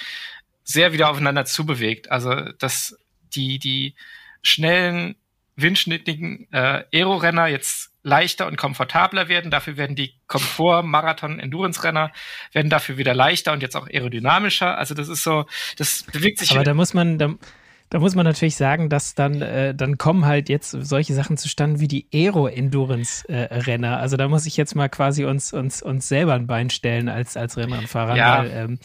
sehr wieder aufeinander zubewegt. Also dass die, die schnellen, windschnittigen äh, Aero-Renner jetzt leichter und komfortabler werden. Dafür werden die Komfort, Marathon, Endurance-Renner werden dafür wieder leichter und jetzt auch aerodynamischer. Also das ist so, das bewegt sich. Aber da muss man, da, da muss man natürlich sagen, dass dann, äh, dann kommen halt jetzt solche Sachen zustande wie die Aero-Endurance-Renner. Äh, also da muss ich jetzt mal quasi uns, uns, uns selber ein Bein stellen als, als Rennradfahrer. Ja. Weil, ähm,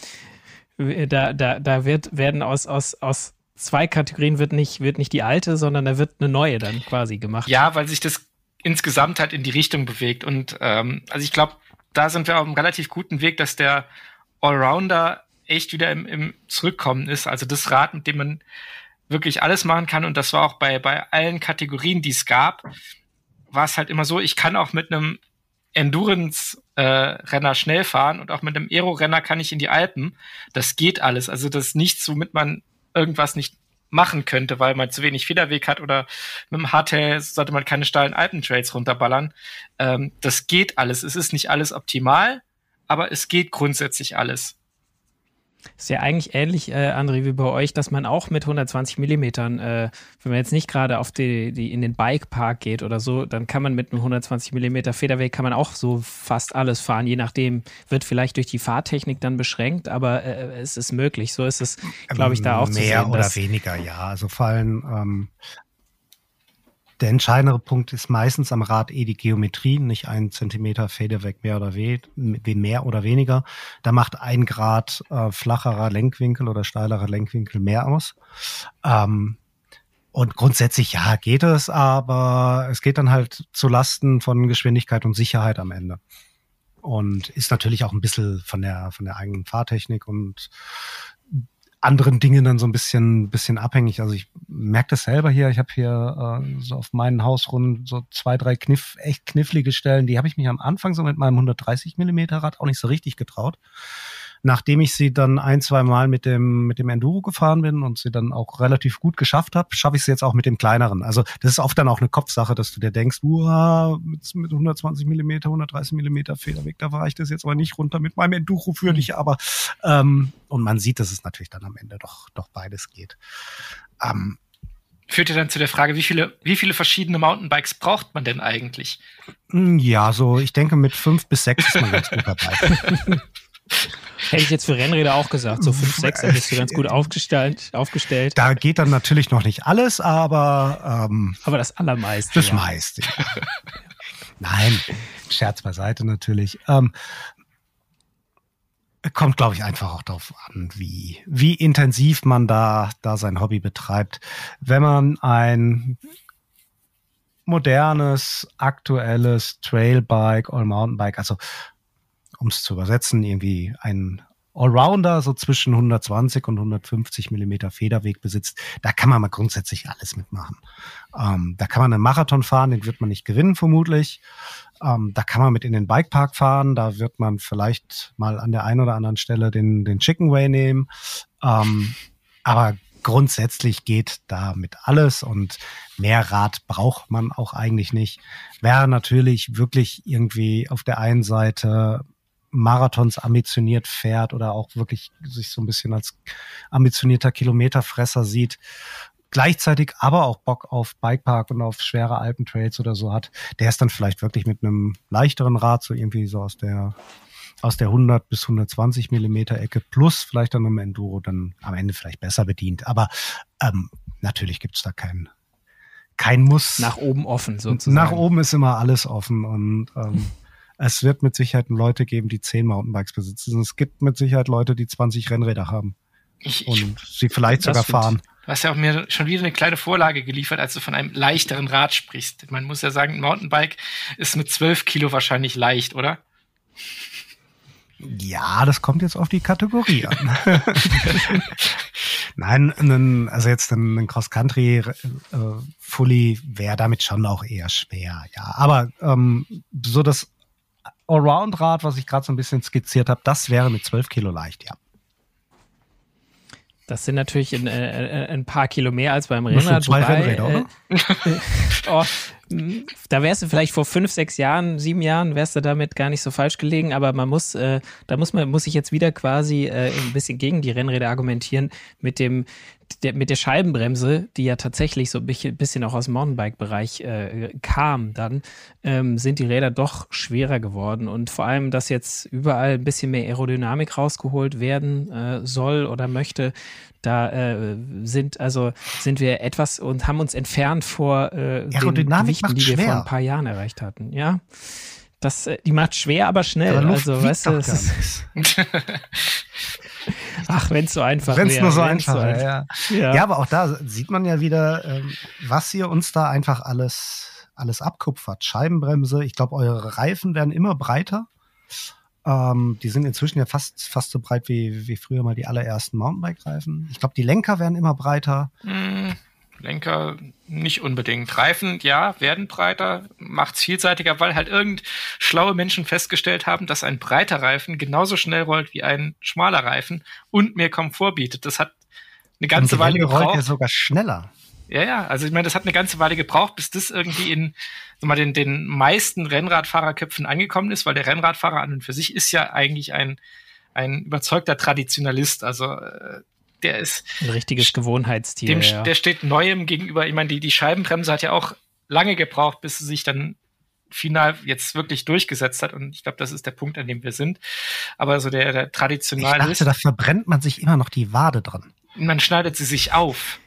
da, da, da wird, werden aus, aus, aus zwei Kategorien wird nicht, wird nicht die alte, sondern da wird eine neue dann quasi gemacht. Ja, weil sich das insgesamt halt in die Richtung bewegt. Und ähm, also ich glaube, da sind wir auf einem relativ guten Weg, dass der Allrounder echt wieder im, im Zurückkommen ist. Also das Rad, mit dem man wirklich alles machen kann. Und das war auch bei, bei allen Kategorien, die es gab, war es halt immer so, ich kann auch mit einem Endurance-Renner äh, schnell fahren und auch mit einem Aero-Renner kann ich in die Alpen. Das geht alles. Also das ist nichts, womit man irgendwas nicht machen könnte, weil man zu wenig Federweg hat oder mit dem Hardtail sollte man keine steilen Alpentrails runterballern. Ähm, das geht alles. Es ist nicht alles optimal, aber es geht grundsätzlich alles. Ist ja eigentlich ähnlich, äh, André, wie bei euch, dass man auch mit 120 Millimetern, äh, wenn man jetzt nicht gerade auf die, die in den Bikepark geht oder so, dann kann man mit einem 120 Millimeter Federweg kann man auch so fast alles fahren. Je nachdem wird vielleicht durch die Fahrtechnik dann beschränkt, aber äh, es ist möglich. So ist es, glaube ich, da auch Mehr zu sehen. Mehr oder weniger, ja. Also vor allem ähm, der entscheidende Punkt ist meistens am Rad eh die Geometrie, nicht ein Zentimeter Federweg mehr oder we mehr oder weniger. Da macht ein Grad äh, flacherer Lenkwinkel oder steilerer Lenkwinkel mehr aus. Ähm, und grundsätzlich, ja, geht es, aber es geht dann halt zu Lasten von Geschwindigkeit und Sicherheit am Ende. Und ist natürlich auch ein bisschen von der, von der eigenen Fahrtechnik und anderen Dingen dann so ein bisschen, bisschen abhängig. Also ich merke das selber hier. Ich habe hier äh, so auf meinen Hausrunden so zwei, drei Kniff, echt knifflige Stellen. Die habe ich mich am Anfang so mit meinem 130 Millimeter Rad auch nicht so richtig getraut nachdem ich sie dann ein, zwei Mal mit dem, mit dem Enduro gefahren bin und sie dann auch relativ gut geschafft habe, schaffe ich sie jetzt auch mit dem kleineren. Also das ist oft dann auch eine Kopfsache, dass du dir denkst, uah, mit, mit 120 Millimeter, 130 Millimeter Federweg, da war ich das jetzt aber nicht runter mit meinem Enduro für dich, aber ähm, und man sieht, dass es natürlich dann am Ende doch, doch beides geht. Ähm, Führt ja dann zu der Frage, wie viele, wie viele verschiedene Mountainbikes braucht man denn eigentlich? Ja, so ich denke, mit fünf bis sechs ist man ganz gut dabei. Hätte ich jetzt für Rennräder auch gesagt. So 5, 6, da bist du ganz gut aufgestellt. aufgestellt. Da geht dann natürlich noch nicht alles, aber. Ähm, aber das Allermeiste. Das ja. meiste. Ja. Nein. Scherz beiseite natürlich. Ähm, kommt, glaube ich, einfach auch darauf an, wie, wie intensiv man da, da sein Hobby betreibt. Wenn man ein modernes, aktuelles Trailbike oder Mountainbike, also um es zu übersetzen, irgendwie ein Allrounder so zwischen 120 und 150 Millimeter Federweg besitzt, da kann man mal grundsätzlich alles mitmachen. Ähm, da kann man einen Marathon fahren, den wird man nicht gewinnen vermutlich. Ähm, da kann man mit in den Bikepark fahren, da wird man vielleicht mal an der einen oder anderen Stelle den, den Chicken Way nehmen. Ähm, aber grundsätzlich geht damit alles und mehr Rad braucht man auch eigentlich nicht. Wer natürlich wirklich irgendwie auf der einen Seite Marathons ambitioniert fährt oder auch wirklich sich so ein bisschen als ambitionierter Kilometerfresser sieht, gleichzeitig aber auch Bock auf Bikepark und auf schwere Alpentrails oder so hat, der ist dann vielleicht wirklich mit einem leichteren Rad so irgendwie so aus der aus der 100 bis 120 Millimeter Ecke plus vielleicht dann einem Enduro dann am Ende vielleicht besser bedient. Aber ähm, natürlich gibt's da keinen kein Muss. Nach oben offen sozusagen. Nach oben ist immer alles offen und ähm, es wird mit Sicherheit Leute geben, die zehn Mountainbikes besitzen. Es gibt mit Sicherheit Leute, die 20 Rennräder haben. Ich, und ich, sie vielleicht sogar fahren. Du hast ja auch mir schon wieder eine kleine Vorlage geliefert, als du von einem leichteren Rad sprichst. Man muss ja sagen, ein Mountainbike ist mit 12 Kilo wahrscheinlich leicht, oder? Ja, das kommt jetzt auf die Kategorie an. Nein, also jetzt ein Cross-Country äh, Fully wäre damit schon auch eher schwer, ja. Aber ähm, so das Allround-Rad, was ich gerade so ein bisschen skizziert habe, das wäre mit 12 Kilo leicht, ja. Das sind natürlich ein, äh, äh, ein paar Kilo mehr als beim Rennrad. Zwei wobei, Rennräder, oder? Äh, oh, da wärst du vielleicht vor fünf, sechs Jahren, sieben Jahren, wärst du damit gar nicht so falsch gelegen, aber man muss, äh, da muss man, muss ich jetzt wieder quasi äh, ein bisschen gegen die Rennräder argumentieren mit dem, der, mit der Scheibenbremse, die ja tatsächlich so ein bisschen auch aus dem Mountainbike-Bereich äh, kam, dann ähm, sind die Räder doch schwerer geworden. Und vor allem, dass jetzt überall ein bisschen mehr Aerodynamik rausgeholt werden äh, soll oder möchte, da äh, sind also sind wir etwas und haben uns entfernt vor äh, den Gewichten, die wir schwer. vor ein paar Jahren erreicht hatten. Ja, das äh, die macht schwer, aber schnell. Aber also weißt du, ist Ach, wenn es so einfach wäre. Wenn es nur so einfach wäre, ja. ja. ja. aber auch da sieht man ja wieder, ähm, was ihr uns da einfach alles, alles abkupfert. Scheibenbremse, ich glaube, eure Reifen werden immer breiter. Ähm, die sind inzwischen ja fast, fast so breit wie, wie früher mal die allerersten Mountainbike-Reifen. Ich glaube, die Lenker werden immer breiter. Mm, Lenker nicht unbedingt. Reifen, ja, werden breiter, macht's vielseitiger, weil halt irgend schlaue Menschen festgestellt haben, dass ein breiter Reifen genauso schnell rollt wie ein schmaler Reifen und mehr Komfort bietet. Das hat eine ganze Weile gebraucht. rollt ja sogar schneller. Ja, ja, also ich meine, das hat eine ganze Weile gebraucht, bis das irgendwie in mal, den, den meisten Rennradfahrerköpfen angekommen ist, weil der Rennradfahrer an und für sich ist ja eigentlich ein, ein überzeugter Traditionalist. Also äh, der ist. Ein richtiges Gewohnheitstier. Dem, ja. Der steht Neuem gegenüber. Ich meine, die, die Scheibenbremse hat ja auch lange gebraucht, bis sie sich dann final jetzt wirklich durchgesetzt hat. Und ich glaube, das ist der Punkt, an dem wir sind. Aber so der, der traditionale. Ich dachte, da verbrennt man sich immer noch die Wade dran. Man schneidet sie sich auf.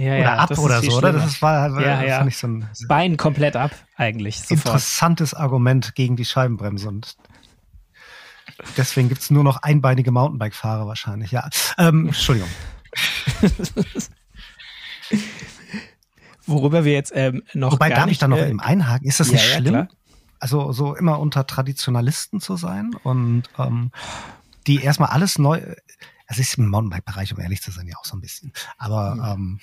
Ja, oder ja, ab oder so, oder? Das war, war ja, ja. Nicht so ein Bein komplett ab, eigentlich. Sofort. Interessantes Argument gegen die Scheibenbremse. Und deswegen gibt es nur noch einbeinige Mountainbike-Fahrer wahrscheinlich. Ja, ähm, Entschuldigung. Worüber wir jetzt ähm, noch. Wobei, gar darf nicht, ich da noch äh, eben einhaken? Ist das nicht schlimm? Also so immer unter Traditionalisten zu sein und ähm, die erstmal alles neu es ist im Mountainbike-Bereich, um ehrlich zu sein, ja auch so ein bisschen. Aber mhm. ähm,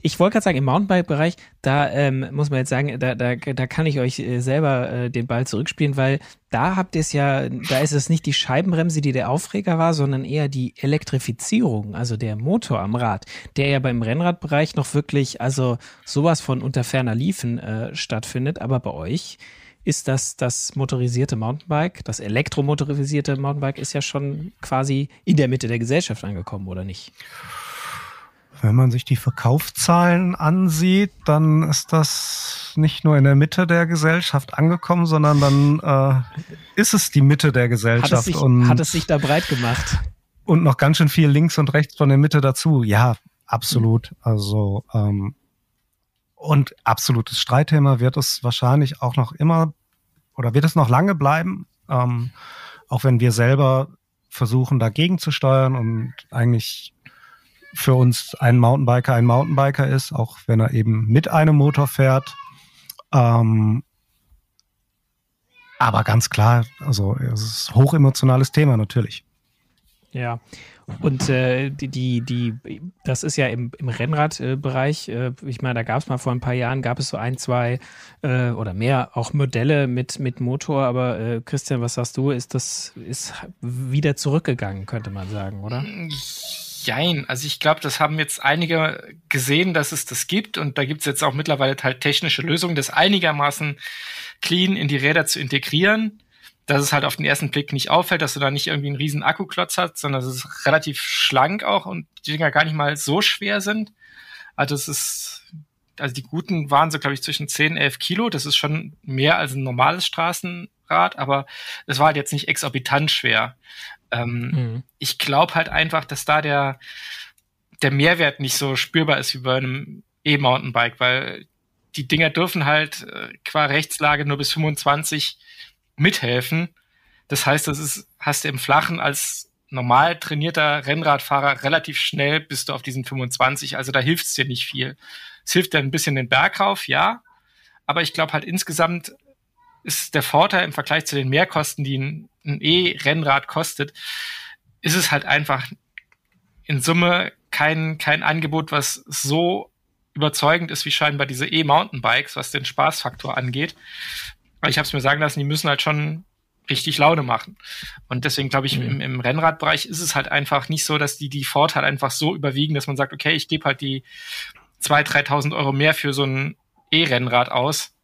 ich wollte gerade sagen, im Mountainbike-Bereich, da ähm, muss man jetzt sagen, da, da, da kann ich euch äh, selber äh, den Ball zurückspielen, weil da habt ihr es ja, da ist es nicht die Scheibenbremse, die der Aufreger war, sondern eher die Elektrifizierung, also der Motor am Rad, der ja beim Rennradbereich noch wirklich, also sowas von unter ferner Liefen äh, stattfindet, aber bei euch ist das das motorisierte Mountainbike, das elektromotorisierte Mountainbike ist ja schon quasi in der Mitte der Gesellschaft angekommen, oder nicht? Wenn man sich die Verkaufszahlen ansieht, dann ist das nicht nur in der Mitte der Gesellschaft angekommen, sondern dann äh, ist es die Mitte der Gesellschaft. Hat es, sich, und, hat es sich da breit gemacht? Und noch ganz schön viel links und rechts von der Mitte dazu. Ja, absolut. Also ähm, und absolutes Streitthema wird es wahrscheinlich auch noch immer oder wird es noch lange bleiben, ähm, auch wenn wir selber versuchen, dagegen zu steuern und eigentlich für uns ein Mountainbiker ein Mountainbiker ist, auch wenn er eben mit einem Motor fährt. Ähm, aber ganz klar, also es ist ein hochemotionales Thema natürlich. Ja. Und äh, die, die, die, das ist ja im, im Rennradbereich, äh, ich meine, da gab es mal vor ein paar Jahren, gab es so ein, zwei äh, oder mehr auch Modelle mit, mit Motor, aber äh, Christian, was sagst du, ist das ist wieder zurückgegangen, könnte man sagen, oder? Jein, also ich glaube, das haben jetzt einige gesehen, dass es das gibt und da gibt es jetzt auch mittlerweile halt technische Lösungen, das einigermaßen clean in die Räder zu integrieren dass es halt auf den ersten Blick nicht auffällt, dass du da nicht irgendwie einen riesen Akkuklotz hast, sondern es relativ schlank auch und die Dinger gar nicht mal so schwer sind. Also es ist, also die guten waren so, glaube ich, zwischen 10, 11 Kilo. Das ist schon mehr als ein normales Straßenrad, aber es war halt jetzt nicht exorbitant schwer. Ähm, mhm. Ich glaube halt einfach, dass da der, der Mehrwert nicht so spürbar ist wie bei einem E-Mountainbike, weil die Dinger dürfen halt äh, qua Rechtslage nur bis 25 mithelfen. Das heißt, das ist, hast du im Flachen als normal trainierter Rennradfahrer relativ schnell bist du auf diesen 25. Also da hilft es dir nicht viel. Es hilft dir ein bisschen den Berg rauf, ja. Aber ich glaube halt insgesamt ist der Vorteil im Vergleich zu den Mehrkosten, die ein, ein E-Rennrad kostet, ist es halt einfach in Summe kein, kein Angebot, was so überzeugend ist wie scheinbar diese E-Mountainbikes, was den Spaßfaktor angeht. Weil ich habe es mir sagen lassen, die müssen halt schon richtig Laune machen. Und deswegen glaube ich, mhm. im, im, Rennradbereich ist es halt einfach nicht so, dass die die Vorteile einfach so überwiegen, dass man sagt, okay, ich gebe halt die 2.000, 3.000 Euro mehr für so ein E-Rennrad aus.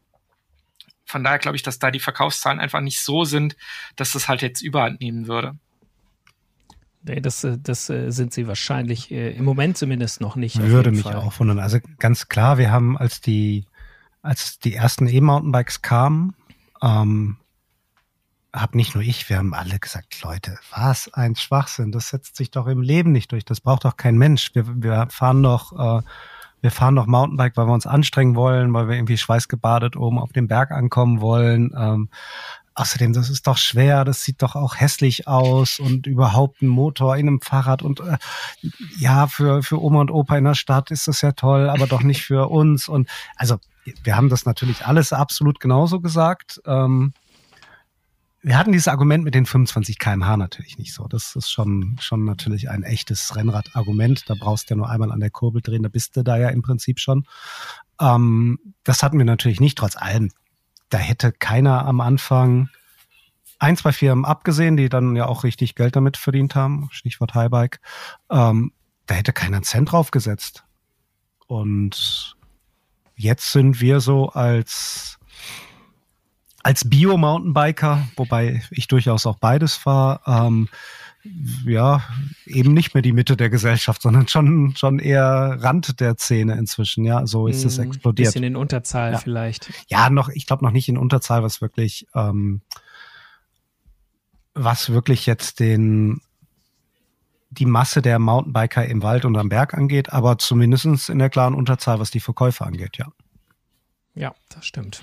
Von daher glaube ich, dass da die Verkaufszahlen einfach nicht so sind, dass das halt jetzt überhand nehmen würde. Nee, das, äh, das äh, sind sie wahrscheinlich äh, im Moment zumindest noch nicht. Würde mich Fall. auch wundern. Also ganz klar, wir haben als die, als die ersten E-Mountainbikes kamen, ähm, hab nicht nur ich, wir haben alle gesagt, Leute, was ein Schwachsinn, das setzt sich doch im Leben nicht durch, das braucht doch kein Mensch. Wir, wir fahren doch, äh, wir fahren doch Mountainbike, weil wir uns anstrengen wollen, weil wir irgendwie schweißgebadet oben auf dem Berg ankommen wollen. Ähm, außerdem, das ist doch schwer, das sieht doch auch hässlich aus und überhaupt ein Motor in einem Fahrrad und äh, ja, für, für Oma und Opa in der Stadt ist das ja toll, aber doch nicht für uns. Und also wir haben das natürlich alles absolut genauso gesagt. Ähm, wir hatten dieses Argument mit den 25 kmh natürlich nicht so. Das ist schon, schon natürlich ein echtes Rennradargument. Da brauchst du ja nur einmal an der Kurbel drehen, da bist du da ja im Prinzip schon. Ähm, das hatten wir natürlich nicht, trotz allem. Da hätte keiner am Anfang ein, zwei Firmen abgesehen, die dann ja auch richtig Geld damit verdient haben, Stichwort Highbike, ähm, da hätte keiner einen Cent draufgesetzt. Und jetzt sind wir so als als Bio-Mountainbiker, wobei ich durchaus auch beides fahre, ähm, ja, eben nicht mehr die Mitte der Gesellschaft, sondern schon, schon eher Rand der Szene inzwischen, ja, so ist es hm, explodiert. Bisschen in Unterzahl ja. vielleicht. Ja, noch, ich glaube noch nicht in Unterzahl, was wirklich, ähm, was wirklich jetzt den, die Masse der Mountainbiker im Wald und am Berg angeht, aber zumindestens in der klaren Unterzahl, was die Verkäufe angeht, ja. Ja, das stimmt.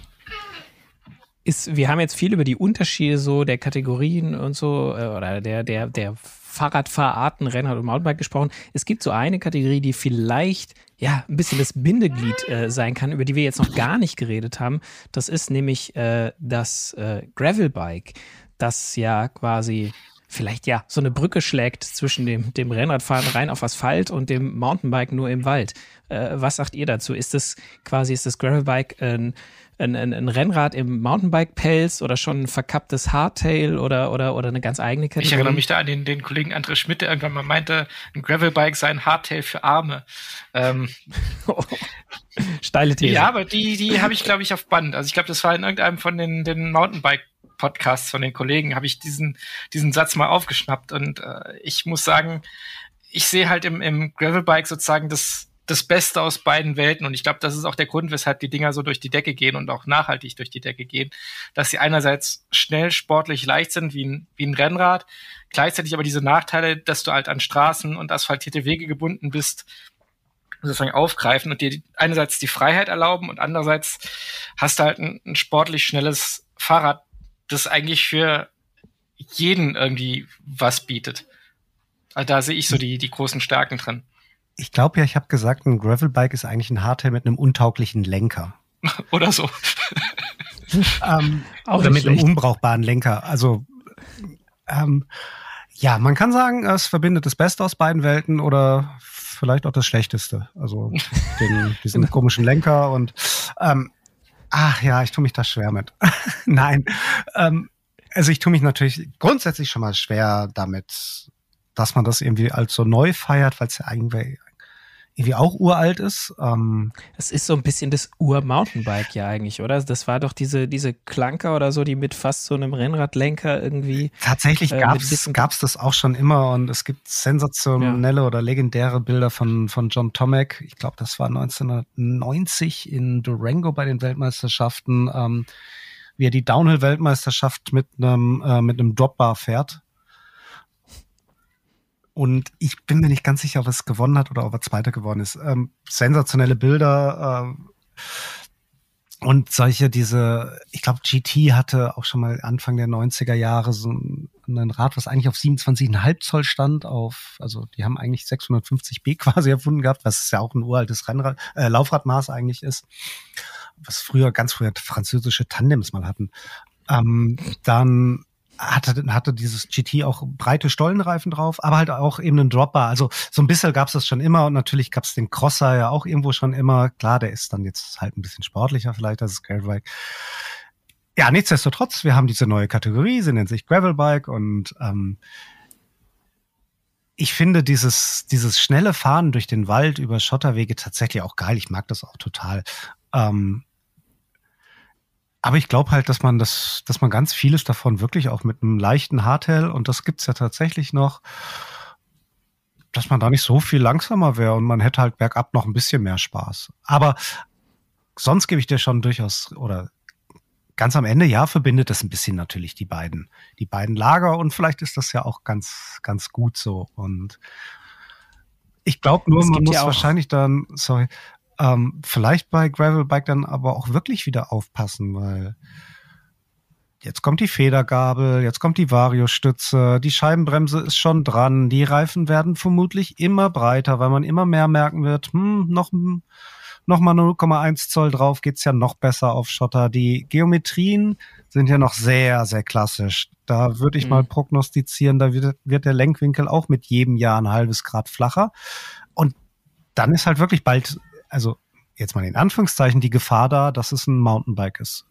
Ist, wir haben jetzt viel über die Unterschiede so der Kategorien und so äh, oder der, der, der Fahrradfahrarten, Rennrad und Mountainbike gesprochen. Es gibt so eine Kategorie, die vielleicht ja ein bisschen das Bindeglied äh, sein kann, über die wir jetzt noch gar nicht geredet haben. Das ist nämlich äh, das äh, Gravelbike, das ja quasi vielleicht ja so eine Brücke schlägt zwischen dem, dem Rennradfahren rein auf Asphalt und dem Mountainbike nur im Wald. Äh, was sagt ihr dazu? Ist das quasi, ist das Gravelbike ein, ein, ein, ein Rennrad im Mountainbike-Pelz oder schon ein verkapptes Hardtail oder, oder, oder eine ganz eigene Kategorie? Ich erinnere mich da an den, den Kollegen André Schmidt, der irgendwann mal meinte, ein Gravelbike sei ein Hardtail für Arme. Ähm, Steile These. Ja, aber die, die habe ich, glaube ich, auf Band. Also ich glaube, das war in irgendeinem von den, den Mountainbike Podcasts von den Kollegen habe ich diesen, diesen Satz mal aufgeschnappt. Und äh, ich muss sagen, ich sehe halt im, im Gravelbike sozusagen das, das Beste aus beiden Welten. Und ich glaube, das ist auch der Grund, weshalb die Dinger so durch die Decke gehen und auch nachhaltig durch die Decke gehen. Dass sie einerseits schnell, sportlich, leicht sind wie ein, wie ein Rennrad, gleichzeitig aber diese Nachteile, dass du halt an Straßen und asphaltierte Wege gebunden bist, sozusagen aufgreifen und dir einerseits die Freiheit erlauben und andererseits hast du halt ein, ein sportlich schnelles Fahrrad das eigentlich für jeden irgendwie was bietet. Also da sehe ich so die, die großen Stärken drin. Ich glaube ja, ich habe gesagt, ein Gravelbike ist eigentlich ein Hardtail mit einem untauglichen Lenker. Oder so. ähm, oder mit schlecht. einem unbrauchbaren Lenker. Also ähm, ja, man kann sagen, es verbindet das Beste aus beiden Welten oder vielleicht auch das Schlechteste. Also den, diesen komischen Lenker und ähm, ach ja, ich tue mich da schwer mit. Nein, ähm, also ich tue mich natürlich grundsätzlich schon mal schwer damit, dass man das irgendwie als so neu feiert, weil es ja eigentlich irgendwie auch uralt ist. Ähm das ist so ein bisschen das Ur-Mountainbike ja eigentlich, oder? Das war doch diese, diese Klanker oder so, die mit fast so einem Rennradlenker irgendwie. Tatsächlich äh, gab es das auch schon immer und es gibt sensationelle ja. oder legendäre Bilder von, von John Tomek. Ich glaube, das war 1990 in Durango bei den Weltmeisterschaften, ähm, wie er die Downhill-Weltmeisterschaft mit einem, äh, mit einem Dropbar fährt und ich bin mir nicht ganz sicher, ob es gewonnen hat oder ob er Zweiter geworden ist. Ähm, sensationelle Bilder. Ähm, und solche, diese, ich glaube, GT hatte auch schon mal Anfang der 90er Jahre so ein, ein Rad, was eigentlich auf 27,5 Zoll stand, auf, also die haben eigentlich 650b quasi erfunden gehabt, was ja auch ein uraltes Rennrad, äh, Laufradmaß eigentlich ist, was früher, ganz früher französische Tandems mal hatten. Ähm, dann hatte, hatte dieses GT auch breite Stollenreifen drauf, aber halt auch eben einen Dropper. Also so ein bisschen gab's das schon immer und natürlich gab's den Crosser ja auch irgendwo schon immer. Klar, der ist dann jetzt halt ein bisschen sportlicher vielleicht als das Gravelbike. Ja, nichtsdestotrotz, wir haben diese neue Kategorie, sie nennt sich Gravelbike und ähm, ich finde dieses, dieses schnelle Fahren durch den Wald über Schotterwege tatsächlich auch geil. Ich mag das auch total. Ähm, aber ich glaube halt, dass man das, dass man ganz vieles davon wirklich auch mit einem leichten Hardtail, und das gibt's ja tatsächlich noch, dass man da nicht so viel langsamer wäre und man hätte halt bergab noch ein bisschen mehr Spaß. Aber sonst gebe ich dir schon durchaus, oder ganz am Ende, ja, verbindet es ein bisschen natürlich die beiden, die beiden Lager und vielleicht ist das ja auch ganz, ganz gut so. Und ich glaube nur, man muss ja wahrscheinlich dann, sorry, ähm, vielleicht bei Gravelbike dann aber auch wirklich wieder aufpassen, weil jetzt kommt die Federgabel, jetzt kommt die Variostütze, die Scheibenbremse ist schon dran, die Reifen werden vermutlich immer breiter, weil man immer mehr merken wird, hm, noch, noch mal 0,1 Zoll drauf geht's ja noch besser auf Schotter. Die Geometrien sind ja noch sehr, sehr klassisch. Da würde ich mhm. mal prognostizieren, da wird, wird der Lenkwinkel auch mit jedem Jahr ein halbes Grad flacher. Und dann ist halt wirklich bald also jetzt mal in Anführungszeichen, die Gefahr da, dass es ein Mountainbike ist.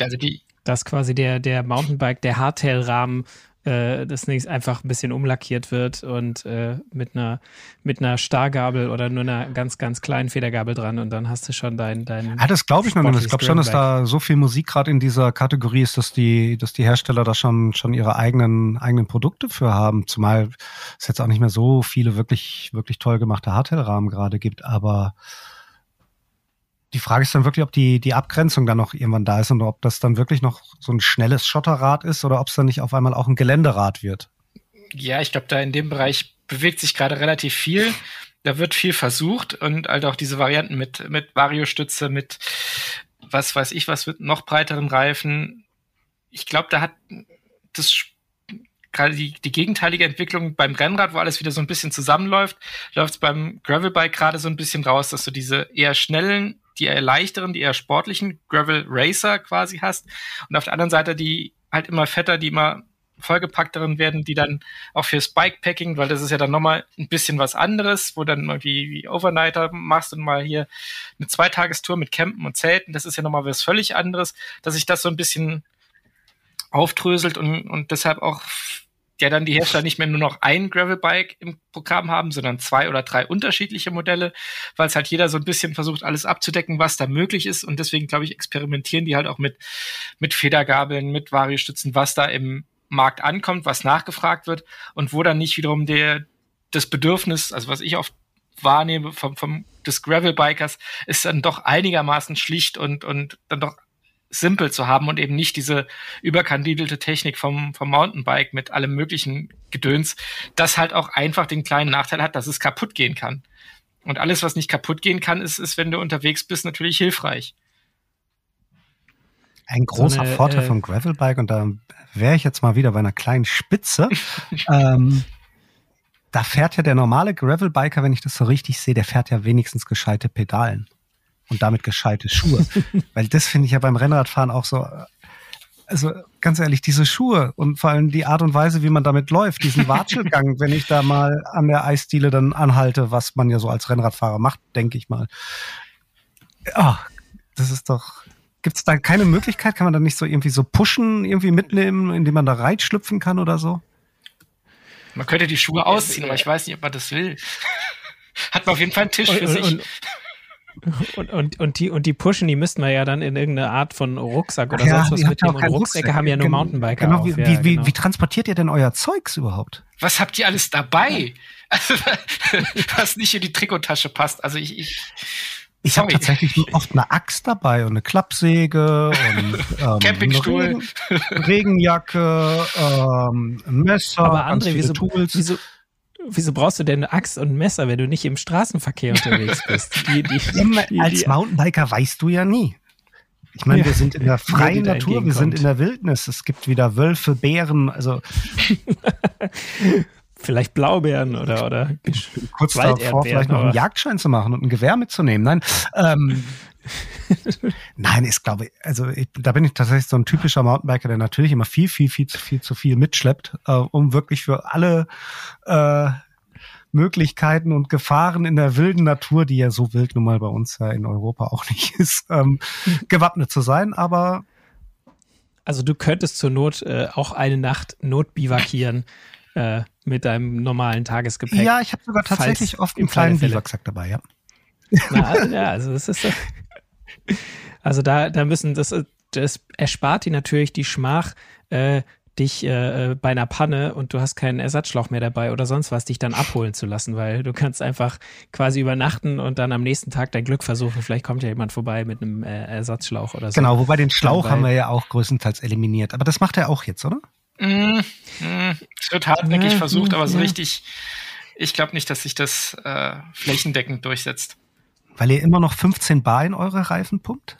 Also die dass quasi der, der Mountainbike, der Hardtail-Rahmen äh, das nächste einfach ein bisschen umlackiert wird und äh, mit einer mit einer Stargabel oder nur einer ganz ganz kleinen Federgabel dran und dann hast du schon dein dein. Ja, das glaube ich noch nicht. Ich glaube schon, dass da so viel Musik gerade in dieser Kategorie ist, dass die dass die Hersteller da schon schon ihre eigenen eigenen Produkte für haben. Zumal es jetzt auch nicht mehr so viele wirklich wirklich toll gemachte Hardtail-Rahmen gerade gibt, aber die Frage ist dann wirklich, ob die, die Abgrenzung dann noch irgendwann da ist und ob das dann wirklich noch so ein schnelles Schotterrad ist oder ob es dann nicht auf einmal auch ein Geländerad wird. Ja, ich glaube, da in dem Bereich bewegt sich gerade relativ viel. Da wird viel versucht und halt auch diese Varianten mit, mit Variostütze, mit was weiß ich, was mit noch breiteren Reifen. Ich glaube, da hat das gerade die, die gegenteilige Entwicklung beim Rennrad, wo alles wieder so ein bisschen zusammenläuft, läuft es beim Gravelbike gerade so ein bisschen raus, dass du diese eher schnellen die eher leichteren, die eher sportlichen Gravel Racer quasi hast. Und auf der anderen Seite die halt immer fetter, die immer vollgepackteren werden, die dann auch fürs Bikepacking, weil das ist ja dann nochmal ein bisschen was anderes, wo dann irgendwie wie Overnighter machst und mal hier eine Zweitagestour mit Campen und Zelten, das ist ja nochmal was völlig anderes, dass sich das so ein bisschen aufdröselt und, und deshalb auch ja dann die Hersteller nicht mehr nur noch ein Gravelbike im Programm haben, sondern zwei oder drei unterschiedliche Modelle, weil es halt jeder so ein bisschen versucht, alles abzudecken, was da möglich ist. Und deswegen, glaube ich, experimentieren die halt auch mit, mit Federgabeln, mit Variostützen, was da im Markt ankommt, was nachgefragt wird und wo dann nicht wiederum der, das Bedürfnis, also was ich oft wahrnehme vom, vom des Gravelbikers, ist dann doch einigermaßen schlicht und, und dann doch simpel zu haben und eben nicht diese überkandidelte Technik vom, vom Mountainbike mit allem möglichen Gedöns, das halt auch einfach den kleinen Nachteil hat, dass es kaputt gehen kann. Und alles, was nicht kaputt gehen kann, ist, ist, wenn du unterwegs bist, natürlich hilfreich. ein großer so eine, Vorteil äh, vom Gravelbike, und da wäre ich jetzt mal wieder bei einer kleinen Spitze. ähm, da fährt ja der normale Gravelbiker, wenn ich das so richtig sehe, der fährt ja wenigstens gescheite Pedalen und damit gescheite Schuhe. Weil das finde ich ja beim Rennradfahren auch so. Also ganz ehrlich, diese Schuhe und vor allem die Art und Weise, wie man damit läuft, diesen Watschelgang, wenn ich da mal an der Eisdiele dann anhalte, was man ja so als Rennradfahrer macht, denke ich mal. Oh, das ist doch. Gibt es da keine Möglichkeit? Kann man da nicht so irgendwie so pushen, irgendwie mitnehmen, indem man da reinschlüpfen kann oder so? Man könnte die Schuhe ausziehen, aber ich weiß nicht, ob man das will. Hat man auf jeden Fall einen Tisch für und, sich. Und, und, und, und, die, und die pushen, die müssten wir ja dann in irgendeine Art von Rucksack oder ja, sonst was mitnehmen. Und Rucksäcke Rucksack. haben ja nur Mountainbiker. Genau, wie, ja, wie, genau. wie, transportiert ihr denn euer Zeugs überhaupt? Was habt ihr alles dabei? Also, was nicht in die Trikottasche passt. Also ich, ich ich habe tatsächlich oft eine Axt dabei und eine Klappsäge und ähm, Campingstuhl, Regen, Regenjacke, ähm, ein Messer, Aber André, wieso, Tools. Wieso, wieso brauchst du denn eine Axt und ein Messer, wenn du nicht im Straßenverkehr unterwegs bist? Die, die, die, Als Mountainbiker weißt du ja nie. Ich meine, ja. wir sind in der freien Natur, wir sind in der Wildnis. Es gibt wieder Wölfe, Bären, also Vielleicht Blaubeeren oder, oder kurz davor vielleicht noch einen Jagdschein zu machen und ein Gewehr mitzunehmen. Nein, ähm, Nein, ich glaube, also ich, da bin ich tatsächlich so ein typischer Mountainbiker, der natürlich immer viel, viel, viel zu viel zu viel mitschleppt, äh, um wirklich für alle äh, Möglichkeiten und Gefahren in der wilden Natur, die ja so wild nun mal bei uns ja in Europa auch nicht ist, ähm, gewappnet zu sein. Aber also du könntest zur Not äh, auch eine Nacht notbivakieren äh, mit deinem normalen Tagesgepäck. Ja, ich habe sogar tatsächlich oft einen kleinen Biwaksack dabei, ja. Na, ja, also das ist also da, da müssen das, das erspart dir natürlich die Schmach, äh, dich äh, bei einer Panne und du hast keinen Ersatzschlauch mehr dabei oder sonst was, dich dann abholen zu lassen, weil du kannst einfach quasi übernachten und dann am nächsten Tag dein Glück versuchen. Vielleicht kommt ja jemand vorbei mit einem äh, Ersatzschlauch oder so. Genau, wobei den Schlauch haben wir ja auch größtenteils eliminiert. Aber das macht er auch jetzt, oder? Mm, mm, es wird hartnäckig ja, versucht, aber so ja. richtig, ich glaube nicht, dass sich das äh, flächendeckend durchsetzt. Weil ihr immer noch 15 Bar in eure Reifen pumpt?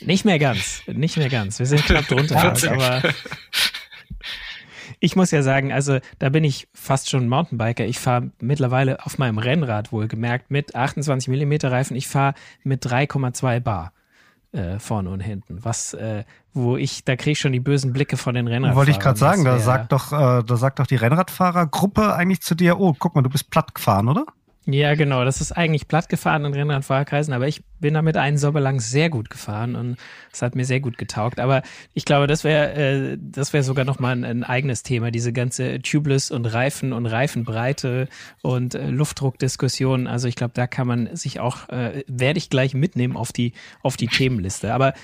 Nicht mehr ganz, nicht mehr ganz. Wir sind knapp drunter, aber ich muss ja sagen, also da bin ich fast schon Mountainbiker. Ich fahre mittlerweile auf meinem Rennrad wohlgemerkt mit 28 mm Reifen. Ich fahre mit 3,2 Bar äh, vorne und hinten. Was, äh, wo ich, da kriege ich schon die bösen Blicke von den Rennradfahrern. Wollte ich gerade sagen, da sagt doch, äh, da sagt doch die Rennradfahrergruppe eigentlich zu dir, oh, guck mal, du bist platt gefahren, oder? Ja, genau. Das ist eigentlich platt gefahren in Rennradfahrerkreisen, aber ich bin damit einen Sommer lang sehr gut gefahren und es hat mir sehr gut getaugt. Aber ich glaube, das wäre äh, das wäre sogar noch mal ein, ein, eigenes Thema, diese ganze Tubeless und Reifen und Reifenbreite und äh, Luftdruckdiskussion. Also ich glaube, da kann man sich auch äh, werde ich gleich mitnehmen auf die auf die Themenliste. Aber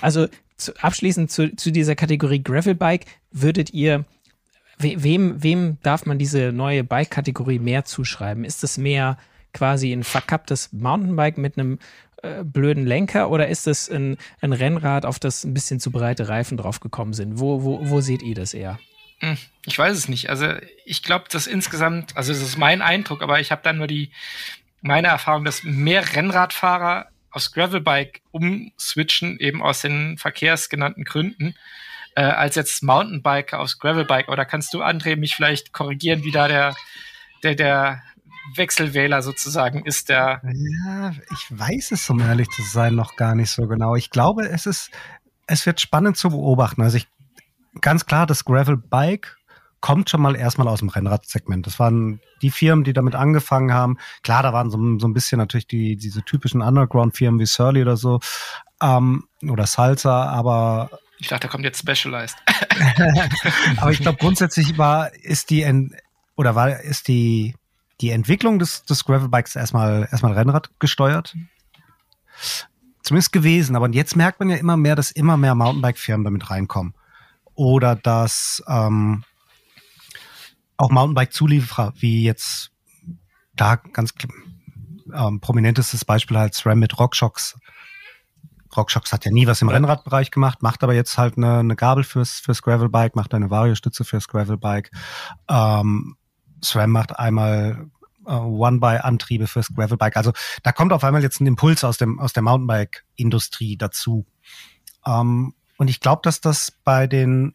also zu, abschließend zu, zu dieser Kategorie Gravelbike würdet ihr wem, wem darf man diese neue Bike-Kategorie mehr zuschreiben? Ist es mehr quasi ein verkapptes Mountainbike mit einem äh, blöden Lenker oder ist es ein, ein, Rennrad, auf das ein bisschen zu breite Reifen draufgekommen sind? Wo, wo, wo seht ihr das eher? Hm, ich weiß es nicht. Also ich glaube, dass insgesamt, also das ist mein Eindruck, aber ich habe dann nur die meine Erfahrung, dass mehr Rennradfahrer aus Gravelbike umswitchen, eben aus den verkehrsgenannten Gründen, äh, als jetzt Mountainbiker aufs Gravelbike. Oder kannst du, André, mich vielleicht korrigieren, wie da der, der, der Wechselwähler sozusagen ist, der. Ja, ich weiß es, um ehrlich zu sein, noch gar nicht so genau. Ich glaube, es ist, es wird spannend zu beobachten. Also ich, ganz klar, das Gravelbike kommt schon mal erstmal aus dem Rennradsegment. Das waren die Firmen, die damit angefangen haben. Klar, da waren so, so ein bisschen natürlich die, diese typischen Underground-Firmen wie Surly oder so, ähm, oder Salsa, aber ich dachte, da kommt jetzt Specialized. Aber ich glaube, grundsätzlich war, ist die, oder war, ist die, die Entwicklung des, des Gravelbikes erstmal, erstmal Rennrad gesteuert. Zumindest gewesen. Aber jetzt merkt man ja immer mehr, dass immer mehr Mountainbike-Firmen damit reinkommen. Oder dass ähm, auch Mountainbike-Zulieferer, wie jetzt da ganz ähm, prominentestes Beispiel halt SRAM mit Rockshocks RockShox hat ja nie was im ja. Rennradbereich gemacht, macht aber jetzt halt eine, eine Gabel fürs, fürs Gravelbike, macht eine Vario-Stütze fürs Gravelbike. Ähm, SRAM macht einmal äh, One-by-Antriebe fürs Gravelbike. Also da kommt auf einmal jetzt ein Impuls aus dem aus der Mountainbike-Industrie dazu. Ähm, und ich glaube, dass das bei den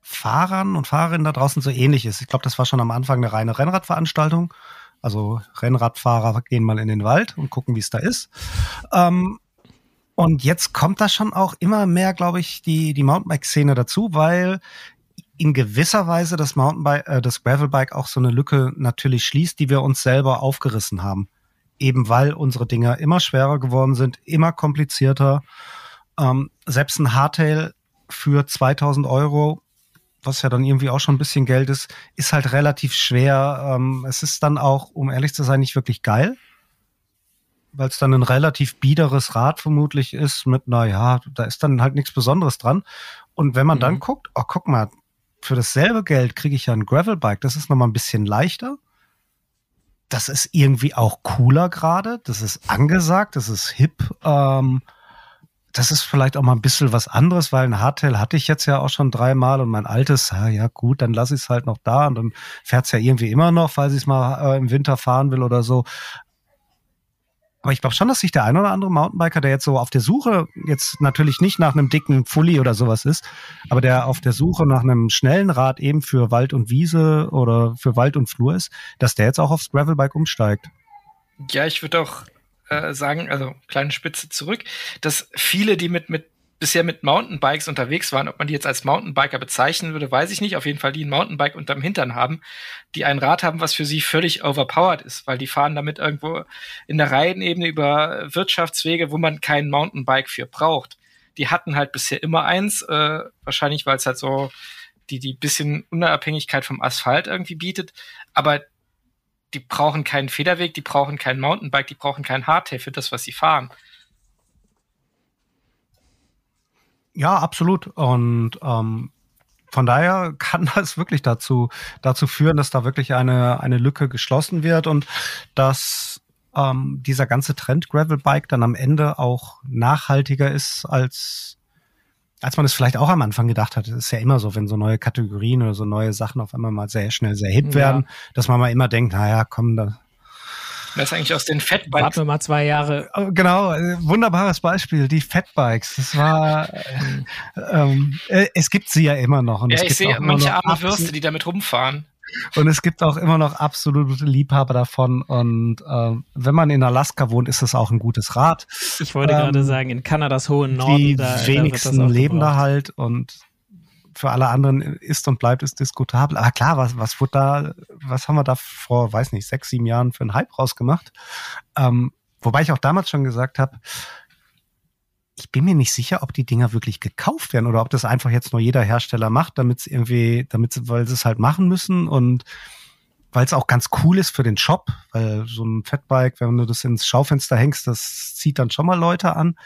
Fahrern und Fahrerinnen da draußen so ähnlich ist. Ich glaube, das war schon am Anfang eine reine Rennradveranstaltung. Also Rennradfahrer gehen mal in den Wald und gucken, wie es da ist. Ähm, und jetzt kommt da schon auch immer mehr, glaube ich, die, die Mountainbike-Szene dazu, weil in gewisser Weise das Mountainbike, äh, das Gravelbike auch so eine Lücke natürlich schließt, die wir uns selber aufgerissen haben. Eben weil unsere Dinger immer schwerer geworden sind, immer komplizierter. Ähm, selbst ein Hardtail für 2000 Euro, was ja dann irgendwie auch schon ein bisschen Geld ist, ist halt relativ schwer. Ähm, es ist dann auch, um ehrlich zu sein, nicht wirklich geil weil es dann ein relativ biederes Rad vermutlich ist mit, na ja, da ist dann halt nichts Besonderes dran. Und wenn man mhm. dann guckt, oh, guck mal, für dasselbe Geld kriege ich ja ein Gravelbike. Das ist nochmal ein bisschen leichter. Das ist irgendwie auch cooler gerade. Das ist angesagt. Das ist hip. Ähm, das ist vielleicht auch mal ein bisschen was anderes, weil ein Hardtail hatte ich jetzt ja auch schon dreimal und mein altes, ja, ja gut, dann lasse ich es halt noch da und dann fährt es ja irgendwie immer noch, falls ich es mal äh, im Winter fahren will oder so. Aber ich glaube schon, dass sich der ein oder andere Mountainbiker, der jetzt so auf der Suche, jetzt natürlich nicht nach einem dicken Fully oder sowas ist, aber der auf der Suche nach einem schnellen Rad eben für Wald und Wiese oder für Wald und Flur ist, dass der jetzt auch aufs Gravelbike umsteigt. Ja, ich würde auch äh, sagen, also kleine Spitze zurück, dass viele, die mit, mit bisher mit Mountainbikes unterwegs waren. Ob man die jetzt als Mountainbiker bezeichnen würde, weiß ich nicht. Auf jeden Fall die ein Mountainbike unterm Hintern haben, die ein Rad haben, was für sie völlig overpowered ist, weil die fahren damit irgendwo in der Reihenebene über Wirtschaftswege, wo man kein Mountainbike für braucht. Die hatten halt bisher immer eins, äh, wahrscheinlich weil es halt so die die bisschen Unabhängigkeit vom Asphalt irgendwie bietet, aber die brauchen keinen Federweg, die brauchen kein Mountainbike, die brauchen kein Hardtail für das, was sie fahren. Ja, absolut. Und ähm, von daher kann das wirklich dazu, dazu führen, dass da wirklich eine, eine Lücke geschlossen wird und dass ähm, dieser ganze Trend Gravelbike dann am Ende auch nachhaltiger ist als als man es vielleicht auch am Anfang gedacht hat. Es ist ja immer so, wenn so neue Kategorien oder so neue Sachen auf einmal mal sehr schnell sehr hip werden, ja. dass man mal immer denkt, naja, komm, da, das ist eigentlich aus den Fatbikes. Warten wir mal zwei Jahre. Oh, genau, äh, wunderbares Beispiel, die Fatbikes. Das war, äh, ähm, äh, es gibt sie ja immer noch. Und ja, ich sehe manche arme Würste, die damit rumfahren. Und es gibt auch immer noch absolute Liebhaber davon. Und ähm, wenn man in Alaska wohnt, ist das auch ein gutes Rad. Ich wollte ähm, gerade sagen, in Kanadas hohen Norden. Die da, wenigsten da leben da halt und für alle anderen ist und bleibt es diskutabel. Aber klar, was, was wurde da, was haben wir da vor, weiß nicht, sechs, sieben Jahren für einen Hype rausgemacht? Ähm, wobei ich auch damals schon gesagt habe, ich bin mir nicht sicher, ob die Dinger wirklich gekauft werden oder ob das einfach jetzt nur jeder Hersteller macht, damit es irgendwie, damit weil sie es halt machen müssen und weil es auch ganz cool ist für den Shop, weil so ein Fatbike, wenn du das ins Schaufenster hängst, das zieht dann schon mal Leute an.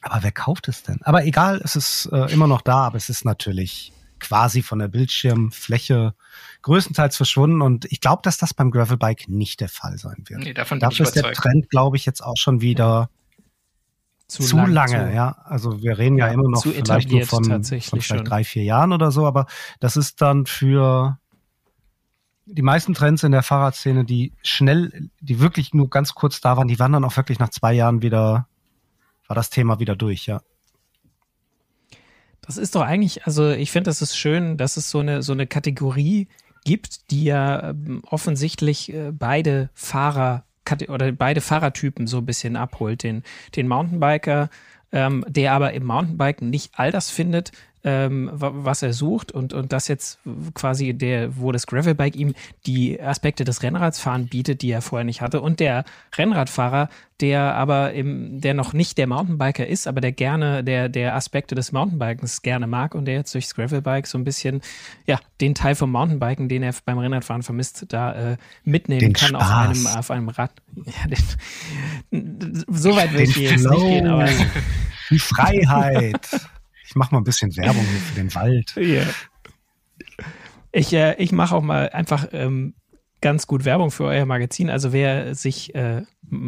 Aber wer kauft es denn? Aber egal, es ist äh, immer noch da, aber es ist natürlich quasi von der Bildschirmfläche größtenteils verschwunden. Und ich glaube, dass das beim Gravelbike nicht der Fall sein wird. Nee, davon Dafür ist der Trend, glaube ich, jetzt auch schon wieder zu, zu lang, lange. Zu, ja, also wir reden ja, ja immer noch vielleicht nur von, von vielleicht schon. drei, vier Jahren oder so, aber das ist dann für die meisten Trends in der Fahrradszene, die schnell, die wirklich nur ganz kurz da waren, die waren dann auch wirklich nach zwei Jahren wieder war das Thema wieder durch, ja. Das ist doch eigentlich, also ich finde, das ist schön, dass es so eine, so eine Kategorie gibt, die ja ähm, offensichtlich äh, beide Fahrer oder beide Fahrertypen so ein bisschen abholt. Den, den Mountainbiker, ähm, der aber im Mountainbiken nicht all das findet, ähm, was er sucht und, und das jetzt quasi der, wo das Gravelbike ihm die Aspekte des Rennradsfahren bietet, die er vorher nicht hatte. Und der Rennradfahrer, der aber im, der noch nicht der Mountainbiker ist, aber der gerne, der, der Aspekte des Mountainbikens gerne mag und der jetzt durchs Gravelbike so ein bisschen, ja, den Teil vom Mountainbiken, den er beim Rennradfahren vermisst, da äh, mitnehmen den kann auf einem, auf einem Rad. Ja, den, so weit will ich jetzt nicht gehen, aber. Die Freiheit. Ich mache mal ein bisschen Werbung hier für den Wald. Yeah. Ich, äh, ich mache auch mal einfach ähm, ganz gut Werbung für euer Magazin. Also wer sich äh,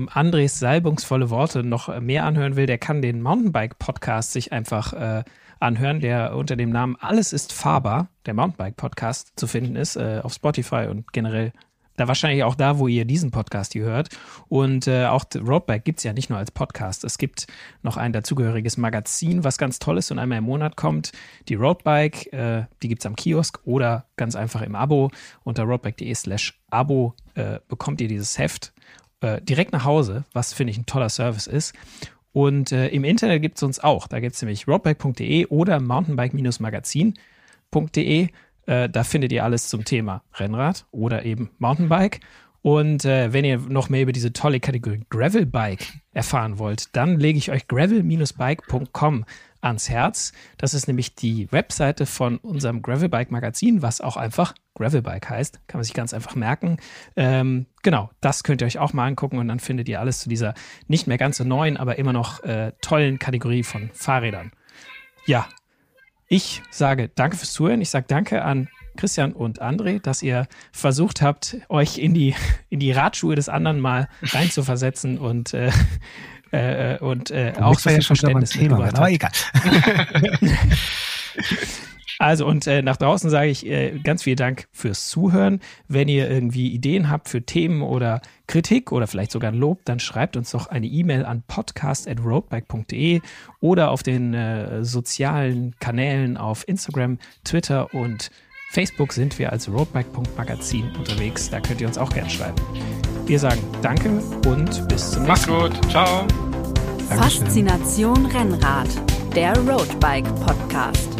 Andres salbungsvolle Worte noch mehr anhören will, der kann den Mountainbike-Podcast sich einfach äh, anhören, der unter dem Namen Alles ist fahrbar, der Mountainbike-Podcast, zu finden ist, äh, auf Spotify und generell da wahrscheinlich auch da, wo ihr diesen Podcast hier hört. Und äh, auch Roadbike gibt es ja nicht nur als Podcast. Es gibt noch ein dazugehöriges Magazin, was ganz toll ist und einmal im Monat kommt. Die Roadbike, äh, die gibt es am Kiosk oder ganz einfach im Abo. Unter roadbike.de slash Abo äh, bekommt ihr dieses Heft äh, direkt nach Hause, was finde ich ein toller Service ist. Und äh, im Internet gibt es uns auch. Da gibt es nämlich roadbike.de oder mountainbike-magazin.de. Äh, da findet ihr alles zum Thema Rennrad oder eben Mountainbike. Und äh, wenn ihr noch mehr über diese tolle Kategorie Gravelbike erfahren wollt, dann lege ich euch gravel-bike.com ans Herz. Das ist nämlich die Webseite von unserem Gravelbike-Magazin, was auch einfach Gravelbike heißt. Kann man sich ganz einfach merken. Ähm, genau, das könnt ihr euch auch mal angucken und dann findet ihr alles zu dieser nicht mehr ganz so neuen, aber immer noch äh, tollen Kategorie von Fahrrädern. Ja, ich sage danke fürs Zuhören. Ich sage danke an Christian und André, dass ihr versucht habt, euch in die, in die Radschuhe des anderen mal reinzuversetzen und, äh, äh, und äh, auch so ja schon Verständnis Thema, aber egal. Also und äh, nach draußen sage ich äh, ganz vielen Dank fürs Zuhören. Wenn ihr irgendwie Ideen habt für Themen oder Kritik oder vielleicht sogar ein Lob, dann schreibt uns doch eine E-Mail an podcast@roadbike.de oder auf den äh, sozialen Kanälen auf Instagram, Twitter und Facebook sind wir als roadbike.magazin unterwegs. Da könnt ihr uns auch gerne schreiben. Wir sagen Danke und bis zum nächsten Mal. Macht's gut. Ciao. Dankeschön. Faszination Rennrad, der Roadbike Podcast.